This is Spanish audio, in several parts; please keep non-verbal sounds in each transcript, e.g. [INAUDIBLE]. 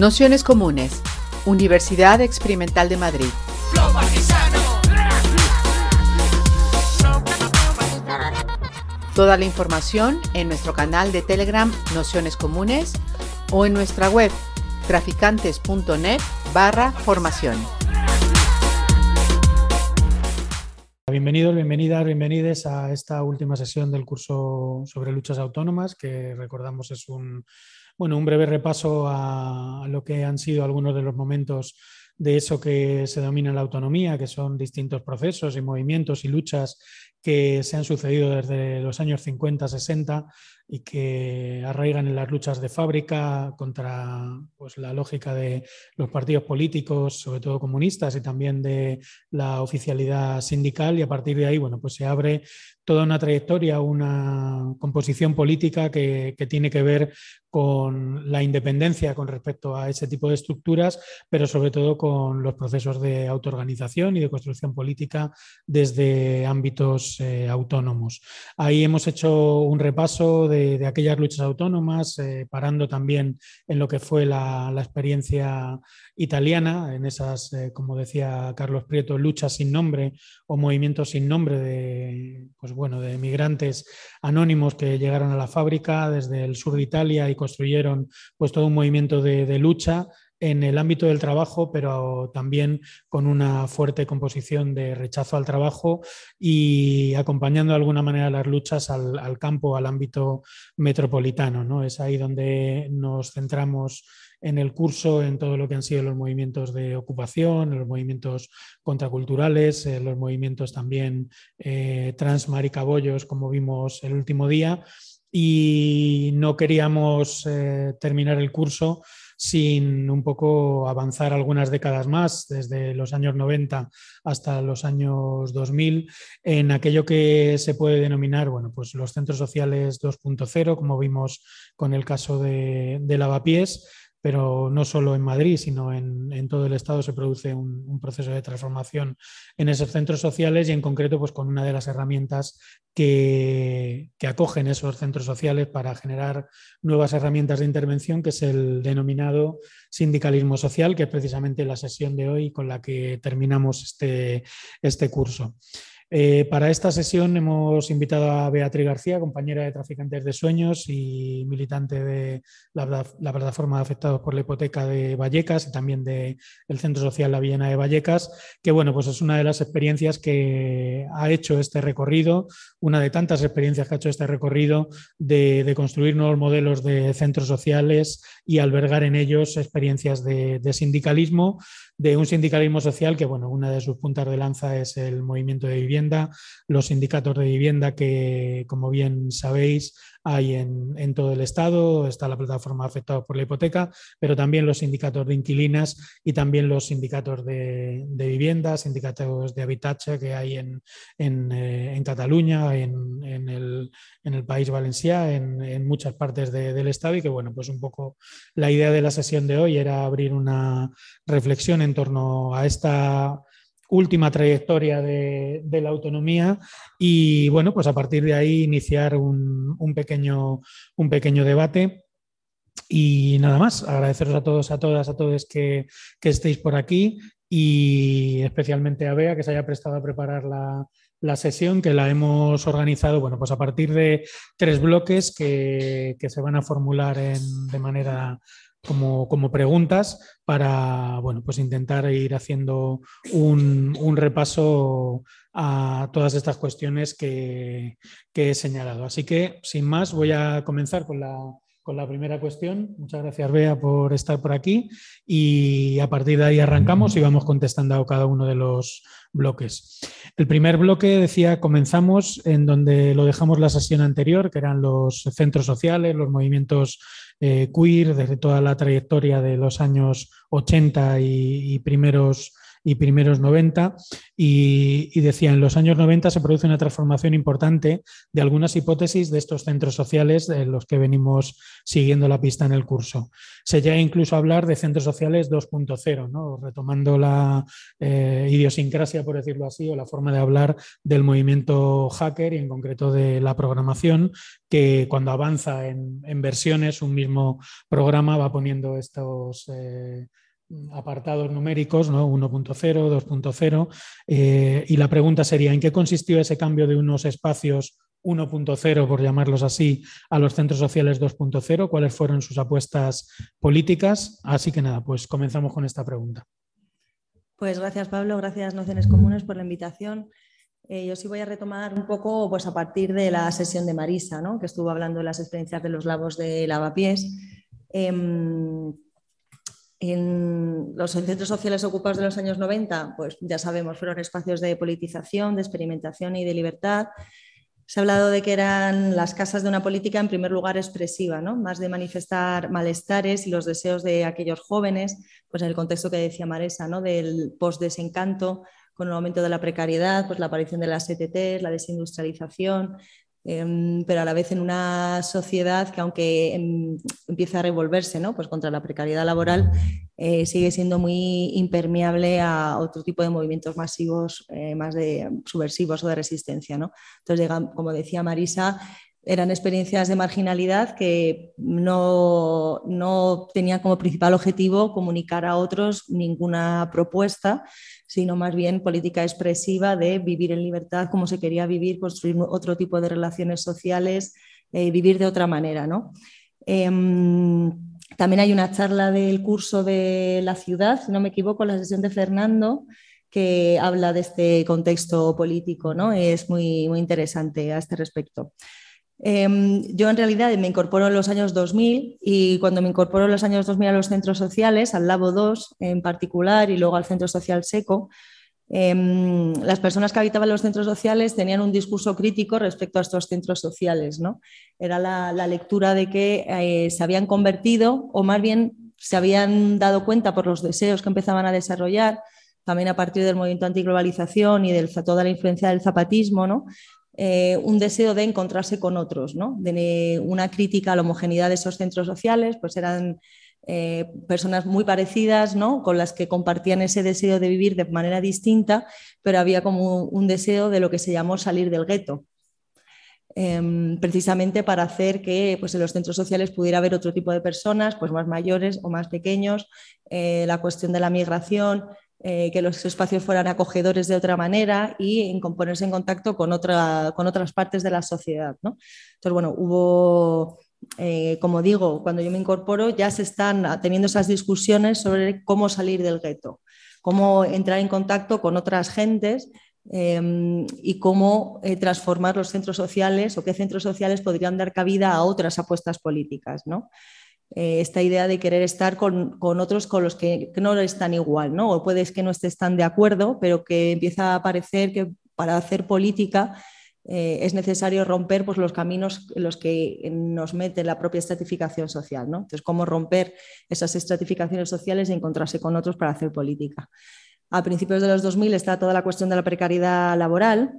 Nociones Comunes, Universidad Experimental de Madrid. Toda la información en nuestro canal de Telegram Nociones Comunes o en nuestra web traficantes.net barra formación. Bienvenidos, bienvenidas, bienvenides a esta última sesión del curso sobre luchas autónomas, que recordamos es un, bueno, un breve repaso a, lo que han sido algunos de los momentos de eso que se domina la autonomía, que son distintos procesos y movimientos y luchas que se han sucedido desde los años 50, 60 y que arraigan en las luchas de fábrica contra pues, la lógica de los partidos políticos, sobre todo comunistas, y también de la oficialidad sindical. Y a partir de ahí, bueno, pues se abre toda una trayectoria, una composición política que, que tiene que ver con la independencia con respecto a ese tipo de estructuras, pero sobre todo con los procesos de autoorganización y de construcción política desde ámbitos eh, autónomos. Ahí hemos hecho un repaso de aquellas luchas autónomas, eh, parando también en lo que fue la, experiencia italiana, en esas, eh, como decía Carlos Prieto, luchas sin nombre o movimientos sin nombre de, pues bueno, de migrantes anónimos que llegaron a la fábrica desde el sur de Italia y construyeron pues, todo un movimiento de lucha en el ámbito del trabajo, pero también con una fuerte composición de rechazo al trabajo y acompañando de alguna manera las luchas al, campo, al ámbito metropolitano. ¿no? Es ahí donde nos centramos en el curso en todo lo que han sido los movimientos de ocupación, los movimientos contraculturales, eh, los movimientos también eh, transmaricabollos, como vimos el último día. Y no queríamos eh, terminar el curso sin un poco avanzar algunas décadas más, desde los años 90 hasta los años 2000, en aquello que se puede denominar bueno, pues los centros sociales 2.0, como vimos con el caso de, Lavapiés, pero no solo en Madrid, sino en, todo el Estado se produce un, proceso de transformación en esos centros sociales y en concreto pues con una de las herramientas que, acogen esos centros sociales para generar nuevas herramientas de intervención, que es el denominado sindicalismo social, que es precisamente la sesión de hoy con la que terminamos este, este curso. Eh, para esta sesión hemos invitado a Beatriz García, compañera de Traficantes de Sueños y militante de la, plataforma de afectados por la hipoteca de Vallecas y también del Centro Social La Villena de Vallecas, que bueno, pues es una de las experiencias que ha hecho este recorrido, una de tantas experiencias que ha hecho este recorrido de, construir nuevos modelos de centros sociales y albergar en ellos experiencias de sindicalismo, de un sindicalismo social que, bueno, una de sus puntas de lanza es el movimiento de vivienda. Los sindicatos de vivienda que, como bien sabéis, hay en, todo el Estado, está la plataforma afectada por la hipoteca, pero también los sindicatos de inquilinas y también los sindicatos de, vivienda, sindicatos de habitacha que hay en, eh, Cataluña, en, el, País Valenciano, en, muchas partes del Estado y que, bueno, pues un poco la idea de la sesión de hoy era abrir una reflexión en torno a esta última trayectoria de, la autonomía y bueno, pues a partir de ahí iniciar un, pequeño, un pequeño debate. Y nada más, agradeceros a todos, a todas, a todos que, estéis por aquí y especialmente a Bea que se haya prestado a preparar la, sesión que la hemos organizado bueno, pues a partir de tres bloques que, se van a formular de manera como, preguntas para bueno, pues intentar ir haciendo un, repaso a todas estas cuestiones que, he señalado. Así que, sin más, voy a comenzar con la, con la primera cuestión. Muchas gracias, Bea, por estar por aquí. Y a partir de ahí arrancamos y vamos contestando a cada uno de los bloques. El primer bloque, decía, comenzamos en donde lo dejamos la sesión anterior, que eran los centros sociales, los movimientos eh, queer desde toda la trayectoria de los años 80 y, primeros y primeros 90 y, decía, en los años 90 se produce una transformación importante de algunas hipótesis de estos centros sociales de los que venimos siguiendo la pista en el curso. Se llega incluso a hablar de centros sociales 2.0, ¿no? retomando la eh, idiosincrasia, por decirlo así, o la forma de hablar del movimiento hacker y en concreto de la programación, que cuando avanza en, versiones, un mismo programa va poniendo estos... Eh, apartados numéricos, ¿no? 1.0, 2.0, eh, y la pregunta sería, ¿en qué consistió ese cambio de unos espacios 1.0, por llamarlos así, a los centros sociales 2.0? ¿Cuáles fueron sus apuestas políticas? Así que nada, pues comenzamos con esta pregunta. Pues gracias Pablo, gracias Nociones Comunes por la invitación. Eh, yo sí voy a retomar un poco pues, a partir de la sesión de Marisa, ¿no? que estuvo hablando de las experiencias de los labos de lavapiés. Em, en los centros sociales ocupados de los años 90, pues ya sabemos, fueron espacios de politización, de experimentación y de libertad. Se ha hablado de que eran las casas de una política, en primer lugar, expresiva, ¿no? más de manifestar malestares y los deseos de aquellos jóvenes, pues en el contexto que decía Maresa, ¿no? del post-desencanto, con el aumento de la precariedad, pues la aparición de las ETT, la desindustrialización, Em, pero a la vez en una sociedad que aunque em, empieza a revolverse ¿no? pues contra la precariedad laboral, eh, sigue siendo muy impermeable a otro tipo de movimientos masivos, eh, más de subversivos o de resistencia. ¿no? Entonces, como decía Marisa, eran experiencias de marginalidad que no, no tenían como principal objetivo comunicar a otros ninguna propuesta, sino más bien política expresiva de vivir en libertad como se quería vivir, construir otro tipo de relaciones sociales, eh, vivir de otra manera. ¿no? Em, también hay una charla del curso de la ciudad, si no me equivoco, la sesión de Fernando, que habla de este contexto político, ¿no? Es muy, muy interesante a este respecto. Em, yo en realidad me incorporo en los años 2000 y cuando me incorporo en los años 2000 a los centros sociales, al Labo 2 en particular y luego al Centro Social Seco, em, las personas que habitaban los centros sociales tenían un discurso crítico respecto a estos centros sociales. ¿no? Era la, lectura de que eh, se habían convertido o más bien se habían dado cuenta por los deseos que empezaban a desarrollar también a partir del movimiento antiglobalización y de toda la influencia del zapatismo, ¿no? Eh, un deseo de encontrarse con otros, ¿no? de una crítica a la homogeneidad de esos centros sociales, pues eran eh, personas muy parecidas, ¿no? con las que compartían ese deseo de vivir de manera distinta, pero había como un deseo de lo que se llamó salir del gueto. Em, precisamente para hacer que pues, en los centros sociales pudiera haber otro tipo de personas, pues más mayores o más pequeños, eh, la cuestión de la migración, eh, que los espacios fueran acogedores de otra manera y en ponerse en contacto con, otra, con otras partes de la sociedad. Entonces, bueno, hubo, eh, como digo, cuando yo me incorporo ya se están teniendo esas discusiones sobre cómo salir del gueto, cómo entrar en contacto con otras gentes em, y cómo eh, transformar los centros sociales o qué centros sociales podrían dar cabida a otras apuestas políticas. ¿no? Eh, esta idea de querer estar con, otros con los que, no están igual, ¿no? O puedes que no estés tan de acuerdo, pero que empieza a parecer que para hacer política eh, es necesario romper pues, los caminos en los que nos mete la propia estratificación social, ¿no? Entonces, cómo romper esas estratificaciones sociales y encontrarse con otros para hacer política. A principios de los 2000 está toda la cuestión de la precariedad laboral.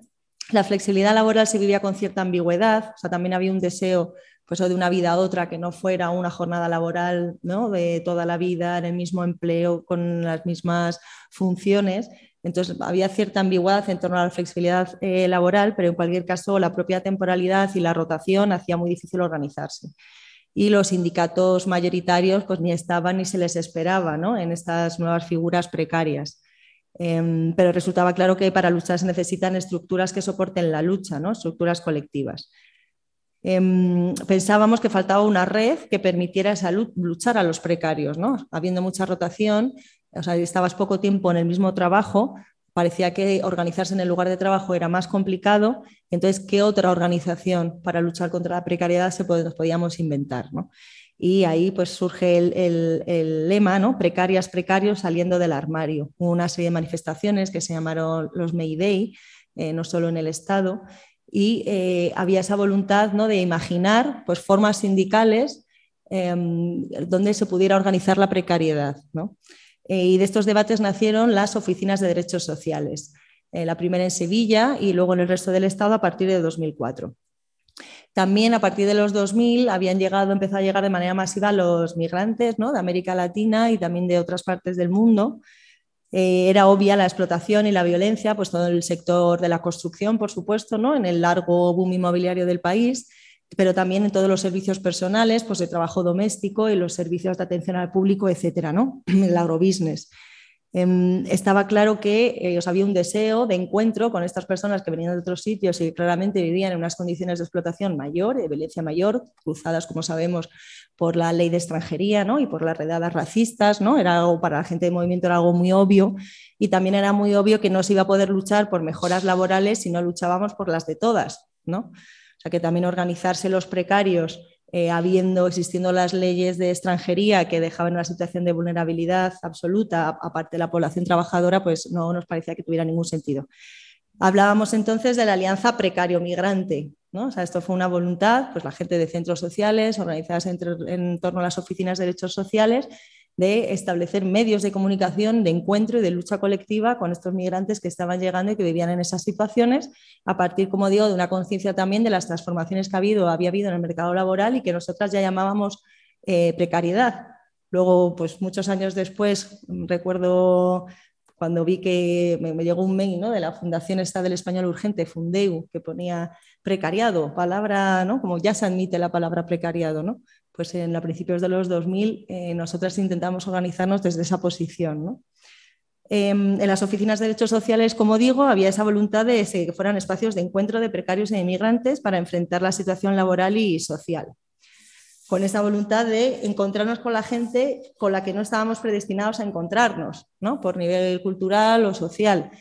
La flexibilidad laboral se vivía con cierta ambigüedad, o sea, también había un deseo pues, de una vida a otra que no fuera una jornada laboral ¿no? de toda la vida en el mismo empleo con las mismas funciones. Entonces había cierta ambigüedad en torno a la flexibilidad eh, laboral, pero en cualquier caso la propia temporalidad y la rotación hacía muy difícil organizarse. Y los sindicatos mayoritarios pues ni estaban ni se les esperaba ¿no? en estas nuevas figuras precarias. Em, pero resultaba claro que para luchar se necesitan estructuras que soporten la lucha, ¿no? estructuras colectivas. Em, pensábamos que faltaba una red que permitiera esa luchar a los precarios, ¿no? Habiendo mucha rotación, o sea, estabas poco tiempo en el mismo trabajo, parecía que organizarse en el lugar de trabajo era más complicado, entonces, ¿qué otra organización para luchar contra la precariedad se nos podíamos inventar? Y ahí pues surge el, lema, ¿no? Precarias, precarios saliendo del armario. Hubo una serie de manifestaciones que se llamaron los May Day, eh, no solo en el Estado, y eh, había esa voluntad ¿no? de imaginar pues, formas sindicales em, donde se pudiera organizar la precariedad. ¿no? y de estos debates nacieron las oficinas de derechos sociales, la primera en Sevilla y luego en el resto del Estado a partir de 2004. También a partir de los 2000 habían llegado, empezado a llegar de manera masiva los migrantes ¿no? de América Latina y también de otras partes del mundo. Eh, era obvia la explotación y la violencia, pues todo el sector de la construcción, por supuesto, ¿no? en el largo boom inmobiliario del país, pero también en todos los servicios personales, pues de trabajo doméstico y los servicios de atención al público, etcétera, ¿no? [CLEARS THROAT] el agrobusiness. Em, estaba claro que eh, había un deseo de encuentro con estas personas que venían de otros sitios y claramente vivían en unas condiciones de explotación mayor, de violencia mayor, cruzadas, como sabemos, por la ley de extranjería ¿no? y por las redadas racistas. ¿no? Era algo para la gente de movimiento, era algo muy obvio y también era muy obvio que no se iba a poder luchar por mejoras laborales si no luchábamos por las de todas. ¿no? O sea que también organizarse los precarios eh, habiendo, existiendo las leyes de extranjería que dejaban una situación de vulnerabilidad absoluta, aparte de la población trabajadora, pues no nos parecía que tuviera ningún sentido. Hablábamos entonces de la alianza precario-migrante. ¿no? O sea, esto fue una voluntad, pues la gente de centros sociales, organizadas en torno a las oficinas de derechos sociales, de establecer medios de comunicación, de encuentro y de lucha colectiva con estos migrantes que estaban llegando y que vivían en esas situaciones, a partir, como digo, de una conciencia también de las transformaciones que había habido en el mercado laboral y que nosotras ya llamábamos eh, precariedad. Luego, pues muchos años después, recuerdo cuando vi que me, llegó un mail ¿no? de la Fundación esta del Español Urgente, Fundeu, que ponía precariado, palabra, ¿no? como ya se admite la palabra precariado, ¿no? Pues en a principios de los 2000 eh, intentamos organizarnos desde esa posición. Em, en las oficinas de derechos sociales, como digo, había esa voluntad de que fueran espacios de encuentro de precarios e inmigrantes para enfrentar la situación laboral y social. Con esa voluntad de encontrarnos con la gente con la que no estábamos predestinados a encontrarnos, ¿no? por nivel cultural o social.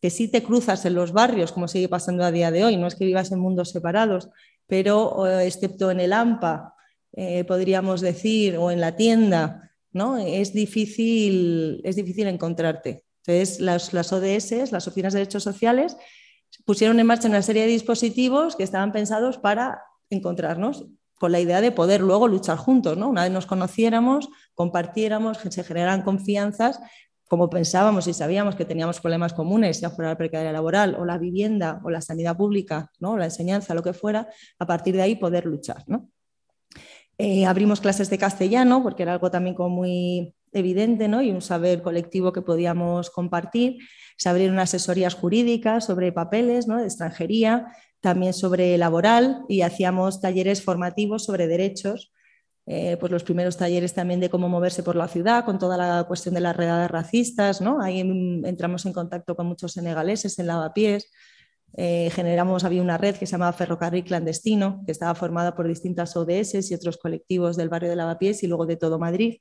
Que sí te cruzas en los barrios, como sigue pasando a día de hoy, no es que vivas en mundos separados, pero excepto en el AMPA eh, podríamos decir, o en la tienda, ¿no? Es difícil, es difícil encontrarte. Entonces, las, las ODS, las oficinas de derechos sociales, pusieron en marcha una serie de dispositivos que estaban pensados para encontrarnos con la idea de poder luego luchar juntos, ¿no? Una vez nos conociéramos, compartiéramos, se generaran confianzas, como pensábamos y sabíamos que teníamos problemas comunes, ya fuera la precariedad laboral o la vivienda o la sanidad pública, ¿no? la enseñanza, lo que fuera, a partir de ahí poder luchar. ¿no? Eh, abrimos clases de castellano porque era algo también como muy evidente ¿no? y un saber colectivo que podíamos compartir. Se abrieron asesorías jurídicas sobre papeles ¿no? de extranjería, también sobre laboral y hacíamos talleres formativos sobre derechos. Eh, pues los primeros talleres también de cómo moverse por la ciudad, con toda la cuestión de las redadas racistas. ¿no? Ahí entramos en contacto con muchos senegaleses en lavapiés. Eh, generamos, había una red que se llamaba Ferrocarril Clandestino, que estaba formada por distintas ODS y otros colectivos del barrio de Lavapiés y luego de todo Madrid.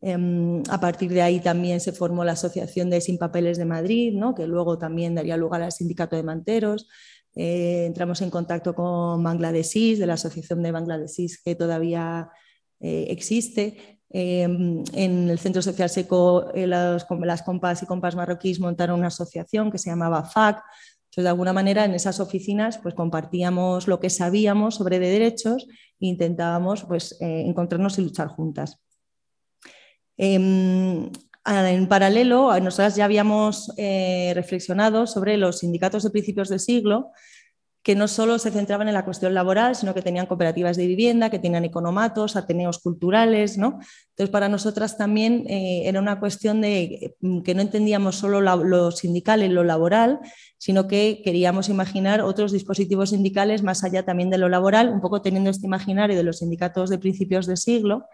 Em, a partir de ahí también se formó la Asociación de Sin Papeles de Madrid, ¿no? que luego también daría lugar al Sindicato de Manteros. Eh, entramos en contacto con Bangladesís, de la Asociación de Bangladesís, que todavía eh, existe. Em, en el Centro Social Seco, las, las compas y compas marroquíes montaron una asociación que se llamaba FAC, de alguna manera, en esas oficinas pues, compartíamos lo que sabíamos sobre derechos e intentábamos pues, eh, encontrarnos y luchar juntas. Em, en paralelo, nosotras ya habíamos eh, reflexionado sobre los sindicatos de principios de siglo que no solo se centraban en la cuestión laboral, sino que tenían cooperativas de vivienda, que tenían economatos, ateneos culturales. ¿no? Entonces, para nosotras también eh, era una cuestión de mm, que no entendíamos solo lo sindical y lo laboral, sino que queríamos imaginar otros dispositivos sindicales más allá también de lo laboral, un poco teniendo este imaginario de los sindicatos de principios de siglo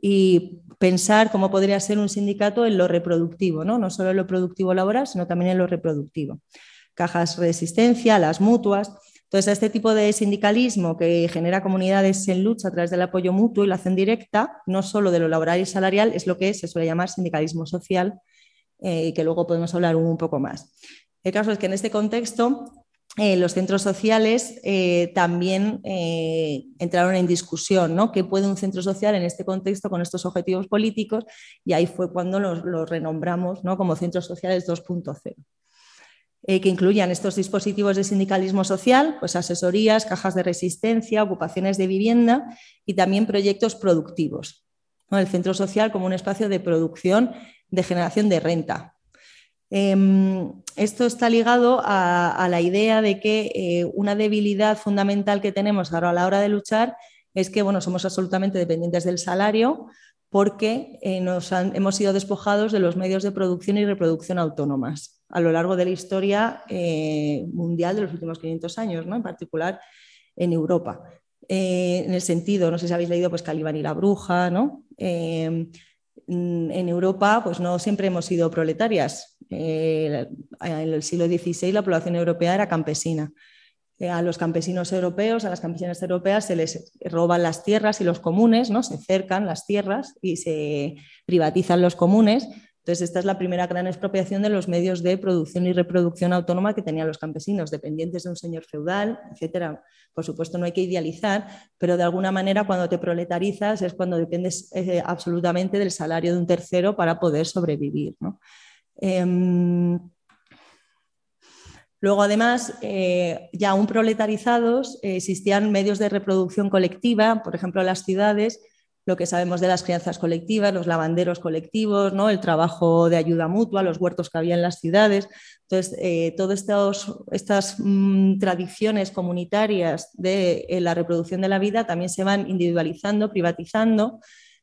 y pensar cómo podría ser un sindicato en lo reproductivo, no, no solo en lo productivo laboral, sino también en lo reproductivo. Cajas de resistencia, las mutuas. Entonces, este tipo de sindicalismo que genera comunidades en lucha a través del apoyo mutuo y la acción directa, no solo de lo laboral y salarial, es lo que se suele llamar sindicalismo social, eh, y que luego podemos hablar un poco más. El caso es que en este contexto eh, los centros sociales eh, también entraron en discusión, ¿no? ¿Qué puede un centro social en este contexto con estos objetivos políticos? Y ahí fue cuando los, renombramos ¿no? como centros sociales 2.0. Eh, que incluyan estos dispositivos de sindicalismo social, pues asesorías, cajas de resistencia, ocupaciones de vivienda y también proyectos productivos. el centro social como un espacio de producción, de generación de renta. Em, esto está ligado a, la idea de que eh, una debilidad fundamental que tenemos ahora a la hora de luchar es que bueno, somos absolutamente dependientes del salario porque eh, nos hemos sido despojados de los medios de producción y reproducción autónomas a lo largo de la historia eh, mundial de los últimos 500 años, ¿no? en particular en Europa. Eh, en el sentido, no sé si habéis leído pues Calibán y la bruja, ¿no? en Europa pues no siempre hemos sido proletarias. en el siglo XVI la población europea era campesina a los campesinos europeos, a las campesinas europeas se les roban las tierras y los comunes, ¿no? se cercan las tierras y se privatizan los comunes. Entonces, esta es la primera gran expropiación de los medios de producción y reproducción autónoma que tenían los campesinos, dependientes de un señor feudal, etc. Por supuesto, no hay que idealizar, pero de alguna manera cuando te proletarizas es cuando dependes eh, absolutamente del salario de un tercero para poder sobrevivir. ¿no? Em, Luego, además, eh, ya aún proletarizados, eh, existían medios de reproducción colectiva, por ejemplo, las ciudades, lo que sabemos de las crianzas colectivas, los lavanderos colectivos, ¿no? el trabajo de ayuda mutua, los huertos que había en las ciudades. Entonces, eh, todas estas mm, tradiciones comunitarias de la reproducción de la vida también se van individualizando, privatizando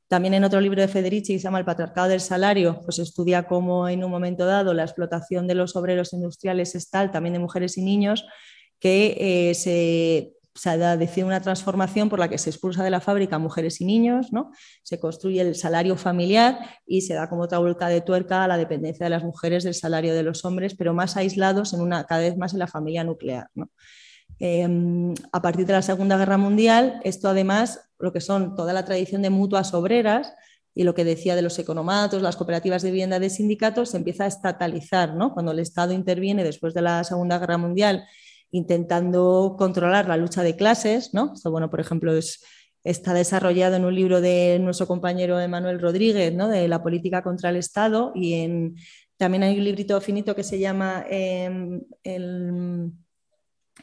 también en otro libro de Federici que se llama El patriarcado del salario, pues estudia cómo en un momento dado la explotación de los obreros industriales es tal, también de mujeres y niños, que eh, se, se decide una transformación por la que se expulsa de la fábrica mujeres y niños, ¿no? se construye el salario familiar y se da como otra vuelta de tuerca a la dependencia de las mujeres del salario de los hombres, pero más aislados cada vez más en la familia nuclear. Em, a partir de la Segunda Guerra Mundial, esto además, lo que son toda la tradición de mutuas obreras y lo que decía de los economatos, las cooperativas de vivienda de sindicatos, se empieza a estatalizar, ¿no? Cuando el Estado interviene después de la Segunda Guerra Mundial intentando controlar la lucha de clases, ¿no? Esto, bueno, por ejemplo, está desarrollado en un libro de nuestro compañero Emanuel Rodríguez, ¿no? de la política contra el Estado, y en, también hay un librito finito que se llama em, el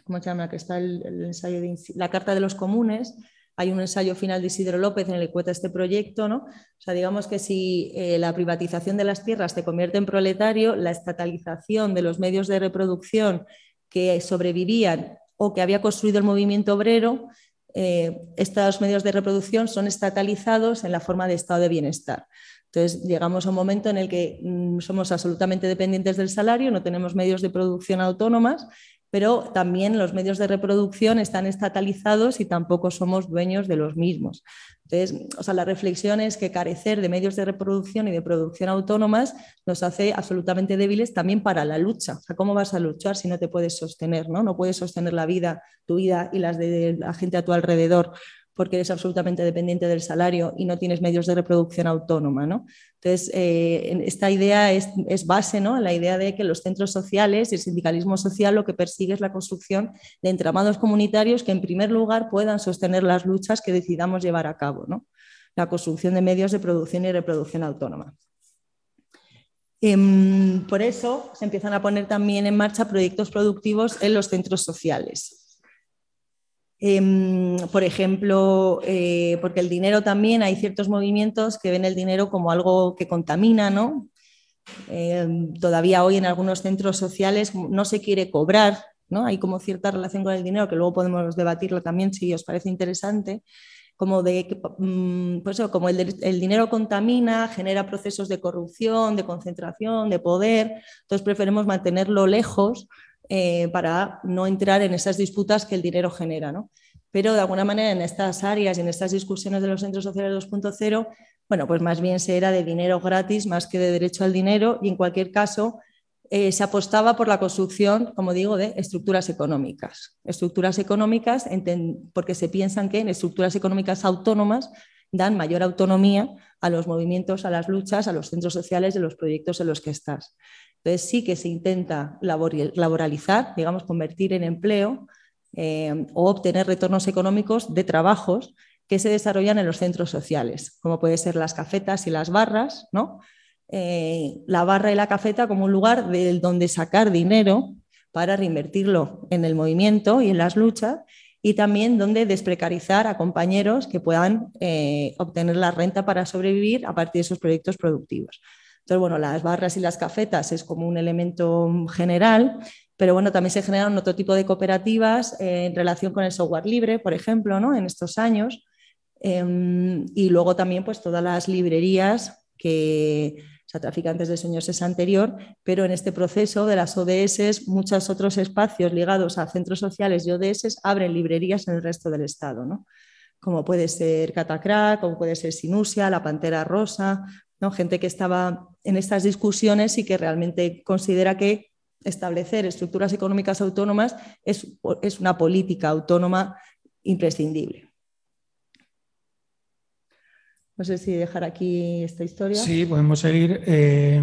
¿cómo se llama? Que está el, ensayo de la Carta de los Comunes. Hay un ensayo final de Isidro López en el que cuenta este proyecto, ¿no? O sea, digamos que si eh, la privatización de las tierras te convierte en proletario, la estatalización de los medios de reproducción que sobrevivían o que había construido el movimiento obrero, eh, estos medios de reproducción son estatalizados en la forma de estado de bienestar. Entonces, llegamos a un momento en el que mm, somos absolutamente dependientes del salario, no tenemos medios de producción autónomas pero también los medios de reproducción están estatalizados y tampoco somos dueños de los mismos. Entonces, o sea, la reflexión es que carecer de medios de reproducción y de producción autónomas nos hace absolutamente débiles también para la lucha. O sea, ¿cómo vas a luchar si no te puedes sostener? No, no puedes sostener la vida, tu vida y las de la gente a tu alrededor porque eres absolutamente dependiente del salario y no tienes medios de reproducción autónoma. ¿no? Entonces, eh, esta idea es, base, ¿no? la idea de que los centros sociales y el sindicalismo social lo que persigue es la construcción de entramados comunitarios que en primer lugar puedan sostener las luchas que decidamos llevar a cabo, ¿no? la construcción de medios de producción y reproducción autónoma. Em, por eso se empiezan a poner también en marcha proyectos productivos en los centros sociales. Em, por ejemplo, eh, porque el dinero también, hay ciertos movimientos que ven el dinero como algo que contamina, ¿no? Em, todavía hoy en algunos centros sociales no se quiere cobrar, ¿no? Hay como cierta relación con el dinero, que luego podemos debatirlo también si os parece interesante, como de mm, pues como el, el, dinero contamina, genera procesos de corrupción, de concentración, de poder, entonces preferimos mantenerlo lejos eh, para no entrar en esas disputas que el dinero genera. ¿no? Pero de alguna manera en estas áreas y en estas discusiones de los centros sociales 2.0, bueno, pues más bien se era de dinero gratis más que de derecho al dinero y en cualquier caso eh, se apostaba por la construcción, como digo, de estructuras económicas. Estructuras económicas porque se piensan que en estructuras económicas autónomas dan mayor autonomía a los movimientos, a las luchas, a los centros sociales de los proyectos en los que estás. Entonces sí que se intenta laboralizar, digamos, convertir en empleo eh, o obtener retornos económicos de trabajos que se desarrollan en los centros sociales, como pueden ser las cafetas y las barras, ¿no? Eh, la barra y la cafeta como un lugar de donde sacar dinero para reinvertirlo en el movimiento y en las luchas y también donde desprecarizar a compañeros que puedan eh, obtener la renta para sobrevivir a partir de esos proyectos productivos. Entonces, bueno, las barras y las cafetas es como un elemento general, pero bueno, también se generan otro tipo de cooperativas eh, en relación con el software libre, por ejemplo, ¿no? en estos años. Em, y luego también pues todas las librerías que, sea, Traficantes de Sueños es anterior, pero en este proceso de las ODS, muchos otros espacios ligados a centros sociales y ODS abren librerías en el resto del Estado, ¿no? como puede ser Catacrack, como puede ser Sinusia, La Pantera Rosa, gente que estaba en estas discusiones y que realmente considera que establecer estructuras económicas autónomas es, es una política autónoma imprescindible. No sé si dejar aquí esta historia. Sí, podemos seguir. Eh,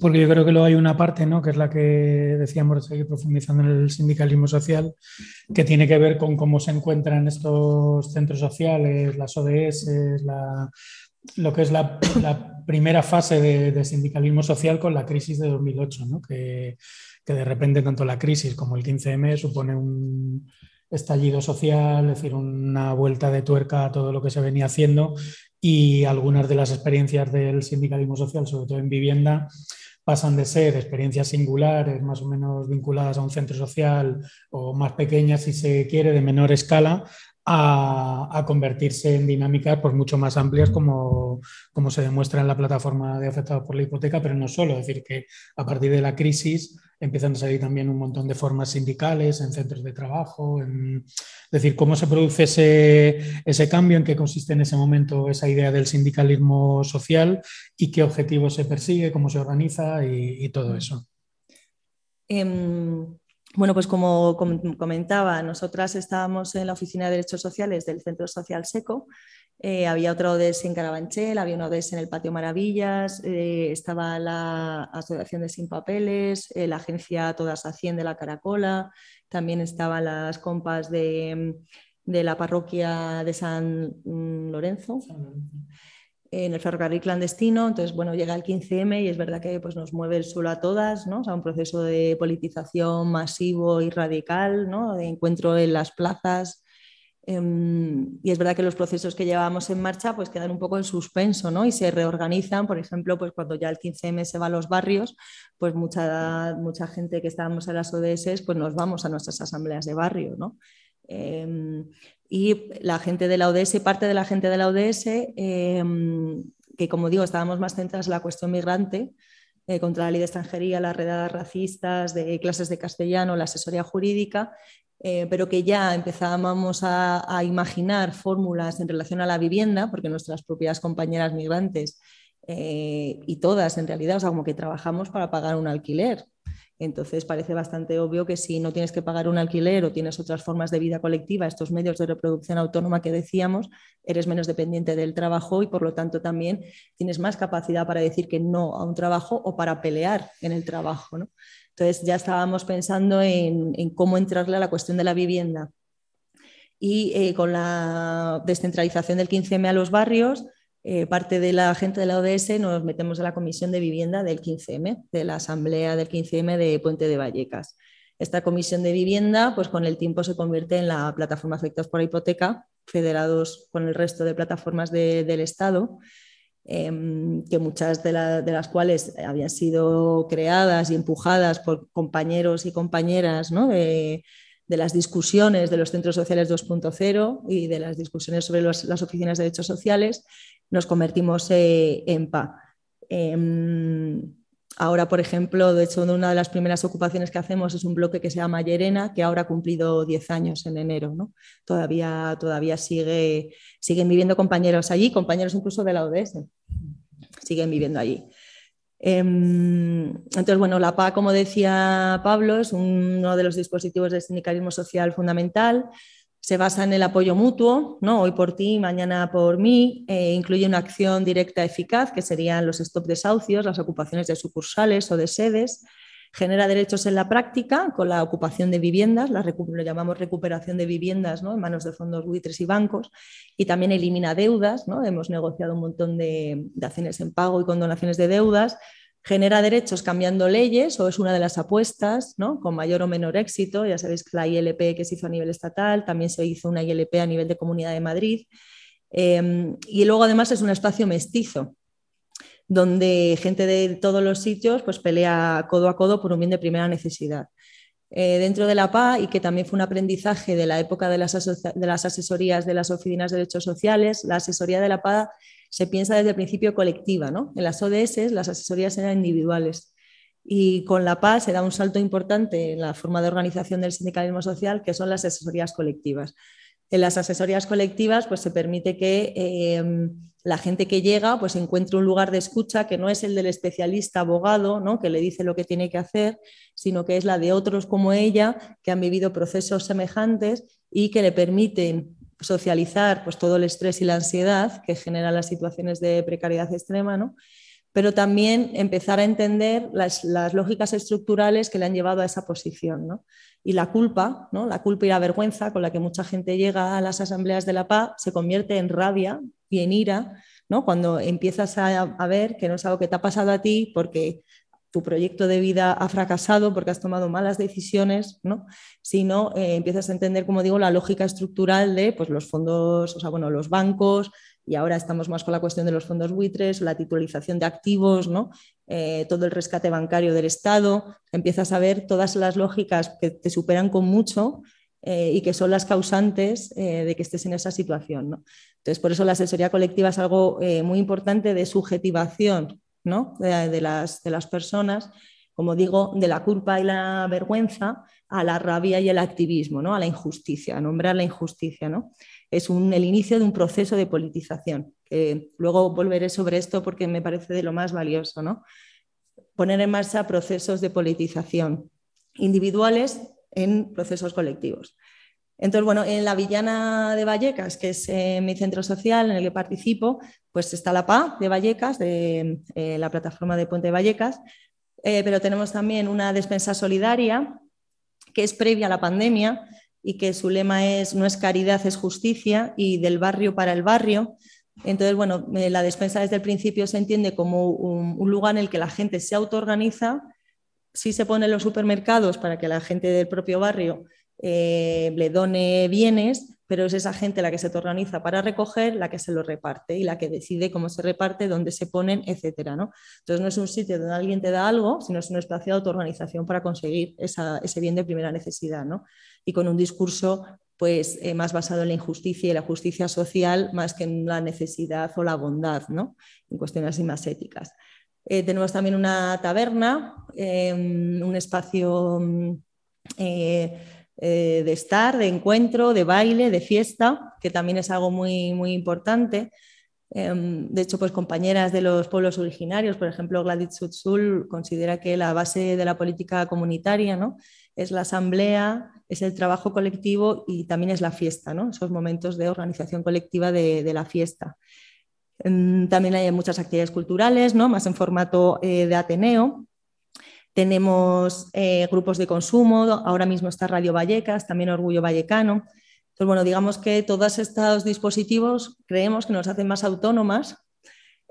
porque yo creo que luego hay una parte, ¿no? que es la que decíamos de seguir profundizando en el sindicalismo social, que tiene que ver con cómo se encuentran estos centros sociales, las ODS, lo que es la, primera fase de, sindicalismo social con la crisis de 2008, ¿no? que, que de repente tanto la crisis como el 15M supone un, estallido social, es decir, una vuelta de tuerca a todo lo que se venía haciendo y algunas de las experiencias del sindicalismo social, sobre todo en vivienda, pasan de ser experiencias singulares, más o menos vinculadas a un centro social o más pequeñas, si se quiere, de menor escala, a, convertirse en dinámicas pues, mucho más amplias como, como se demuestra en la plataforma de afectados por la hipoteca, pero no solo, es decir, que a partir de la crisis empiezan a salir también un montón de formas sindicales en centros de trabajo, es decir, cómo se produce ese, ese, cambio, en qué consiste en ese momento esa idea del sindicalismo social y qué objetivos se persigue, cómo se organiza y, todo eso. Em, bueno, pues como comentaba, nosotras estábamos en la Oficina de Derechos Sociales del Centro Social Seco. Eh, había otra ODS en Carabanchel, había una ODS en el Patio Maravillas, eh, estaba la Asociación de Sin Papeles, eh, la agencia Todas Hacienda de la Caracola, también estaban las compas de, de la parroquia de San mm, Lorenzo en el ferrocarril clandestino. Entonces, bueno, llega el 15M y es verdad que pues, nos mueve el suelo a todas, ¿no? O un proceso de politización masivo y radical, ¿no? De encuentro en las plazas. Em, y es verdad que los procesos que llevamos en marcha pues quedan un poco en suspenso ¿no? y se reorganizan. Por ejemplo, pues cuando ya el 15M se va a los barrios, pues mucha, mucha gente que estábamos en las ODS pues nos vamos a nuestras asambleas de barrio. ¿no? Em, y la gente de la ODS, parte de la gente de la ODS, em, que como digo, estábamos más centrados en la cuestión migrante, eh, contra la ley de extranjería, las redadas racistas, de clases de castellano, la asesoría jurídica, eh, pero que ya empezábamos a, imaginar fórmulas en relación a la vivienda, porque nuestras propias compañeras migrantes eh, y todas en realidad, o sea, como que trabajamos para pagar un alquiler, entonces parece bastante obvio que si no tienes que pagar un alquiler o tienes otras formas de vida colectiva, estos medios de reproducción autónoma que decíamos, eres menos dependiente del trabajo y por lo tanto también tienes más capacidad para decir que no a un trabajo o para pelear en el trabajo. Entonces ya estábamos pensando en, cómo entrarle a la cuestión de la vivienda. Y eh, con la descentralización del 15M a los barrios, eh, parte de la gente de la ODS nos metemos a la comisión de vivienda del 15M, de la asamblea del 15M de Puente de Vallecas. Esta comisión de vivienda, pues con el tiempo se convierte en la plataforma afectados por la hipoteca, federados con el resto de plataformas del Estado, em, que muchas de, las cuales habían sido creadas y empujadas por compañeros y compañeras de, las discusiones de los centros sociales 2.0 y de las discusiones sobre las oficinas de derechos sociales nos convertimos eh, en PA. Em, ahora, por ejemplo, de hecho, una de las primeras ocupaciones que hacemos es un bloque que se llama Llerena, que ahora ha cumplido 10 años en enero. ¿no? Todavía, todavía sigue, siguen viviendo compañeros allí, compañeros incluso de la ODS, siguen viviendo allí. Em, entonces, bueno, la PA, como decía Pablo, es uno de los dispositivos del sindicalismo social fundamental se basa en el apoyo mutuo, ¿no? hoy por ti, mañana por mí, eh, incluye una acción directa eficaz, que serían los stop desahucios, las ocupaciones de sucursales o de sedes, genera derechos en la práctica con la ocupación de viviendas, la lo llamamos recuperación de viviendas ¿no? en manos de fondos buitres y bancos, y también elimina deudas, ¿no? hemos negociado un montón de, acciones en pago y condonaciones de deudas, genera derechos cambiando leyes o es una de las apuestas, ¿no? con mayor o menor éxito. Ya sabéis que la ILP que se hizo a nivel estatal, también se hizo una ILP a nivel de Comunidad de Madrid. Em, y luego además es un espacio mestizo, donde gente de todos los sitios pues, pelea codo a codo por un bien de primera necesidad. Eh, dentro de la PA y que también fue un aprendizaje de la época de las, asesorías de las oficinas de derechos sociales, la asesoría de la PA se piensa desde el principio colectiva. ¿no? En las ODS las asesorías eran individuales y con la PA se da un salto importante en la forma de organización del sindicalismo social, que son las asesorías colectivas. En las asesorías colectivas pues, se permite que eh, la gente que llega pues, encuentre un lugar de escucha que no es el del especialista abogado, ¿no? que le dice lo que tiene que hacer, sino que es la de otros como ella, que han vivido procesos semejantes y que le permiten socializar pues, todo el estrés y la ansiedad que generan las situaciones de precariedad extrema, ¿no? Pero también empezar a entender las, lógicas estructurales que le han llevado a esa posición. ¿no? Y la culpa, ¿no? la culpa y la vergüenza con la que mucha gente llega a las asambleas de la paz se convierte en rabia y en ira ¿no? cuando empiezas a, ver que no es algo que te ha pasado a ti porque tu proyecto de vida ha fracasado porque has tomado malas decisiones, ¿no? sino eh, empiezas a entender, como digo, la lógica estructural de pues, los fondos, o sea, bueno, los bancos, y ahora estamos más con la cuestión de los fondos buitres, la titulización de activos, ¿no? Eh, todo el rescate bancario del Estado, empiezas a ver todas las lógicas que te superan con mucho eh, y que son las causantes de que estés en esa situación. ¿no? Entonces, por eso la asesoría colectiva es algo muy importante de subjetivación de, las, de las personas, como digo, de la culpa y la vergüenza a la rabia y el activismo, ¿no? a la injusticia, a nombrar la injusticia. ¿no? Es un, el inicio de un proceso de politización, que luego volveré sobre esto porque me parece de lo más valioso. ¿no? Poner en marcha procesos de politización individuales en procesos colectivos. Entonces, bueno, en la Villana de Vallecas, que es eh, mi centro social en el que participo, pues está la PA de Vallecas, de eh, la plataforma de Puente de Vallecas, eh, pero tenemos también una despensa solidaria que es previa a la pandemia y que su lema es no es caridad, es justicia y del barrio para el barrio. Entonces, bueno, la despensa desde el principio se entiende como un, lugar en el que la gente se autoorganiza, sí se pone los supermercados para que la gente del propio barrio eh, le done bienes, pero es esa gente la que se organiza para recoger, la que se lo reparte y la que decide cómo se reparte, dónde se ponen, etcétera. ¿no? Entonces no es un sitio donde alguien te da algo, sino es un espacio de autoorganización para conseguir ese bien de primera necesidad. ¿no? Y con un discurso pues, eh, más basado en la injusticia y la justicia social más que en la necesidad o la bondad, ¿no? en cuestiones más éticas. Eh, tenemos también una taberna, un espacio mm, eh, de estar, de encuentro, de baile, de fiesta, que también es algo muy, muy importante. Em, de hecho, pues compañeras de los pueblos originarios, por ejemplo, Gladys Sutsul considera que la base de la política comunitaria ¿no? Es la asamblea, es el trabajo colectivo y también es la fiesta, ¿no? esos momentos de organización colectiva de, la fiesta. También hay muchas actividades culturales, ¿no? más en formato eh, de Ateneo, tenemos eh, grupos de consumo, ahora mismo está Radio Vallecas, también Orgullo Vallecano. Entonces, bueno, digamos que todos estos dispositivos creemos que nos hacen más autónomas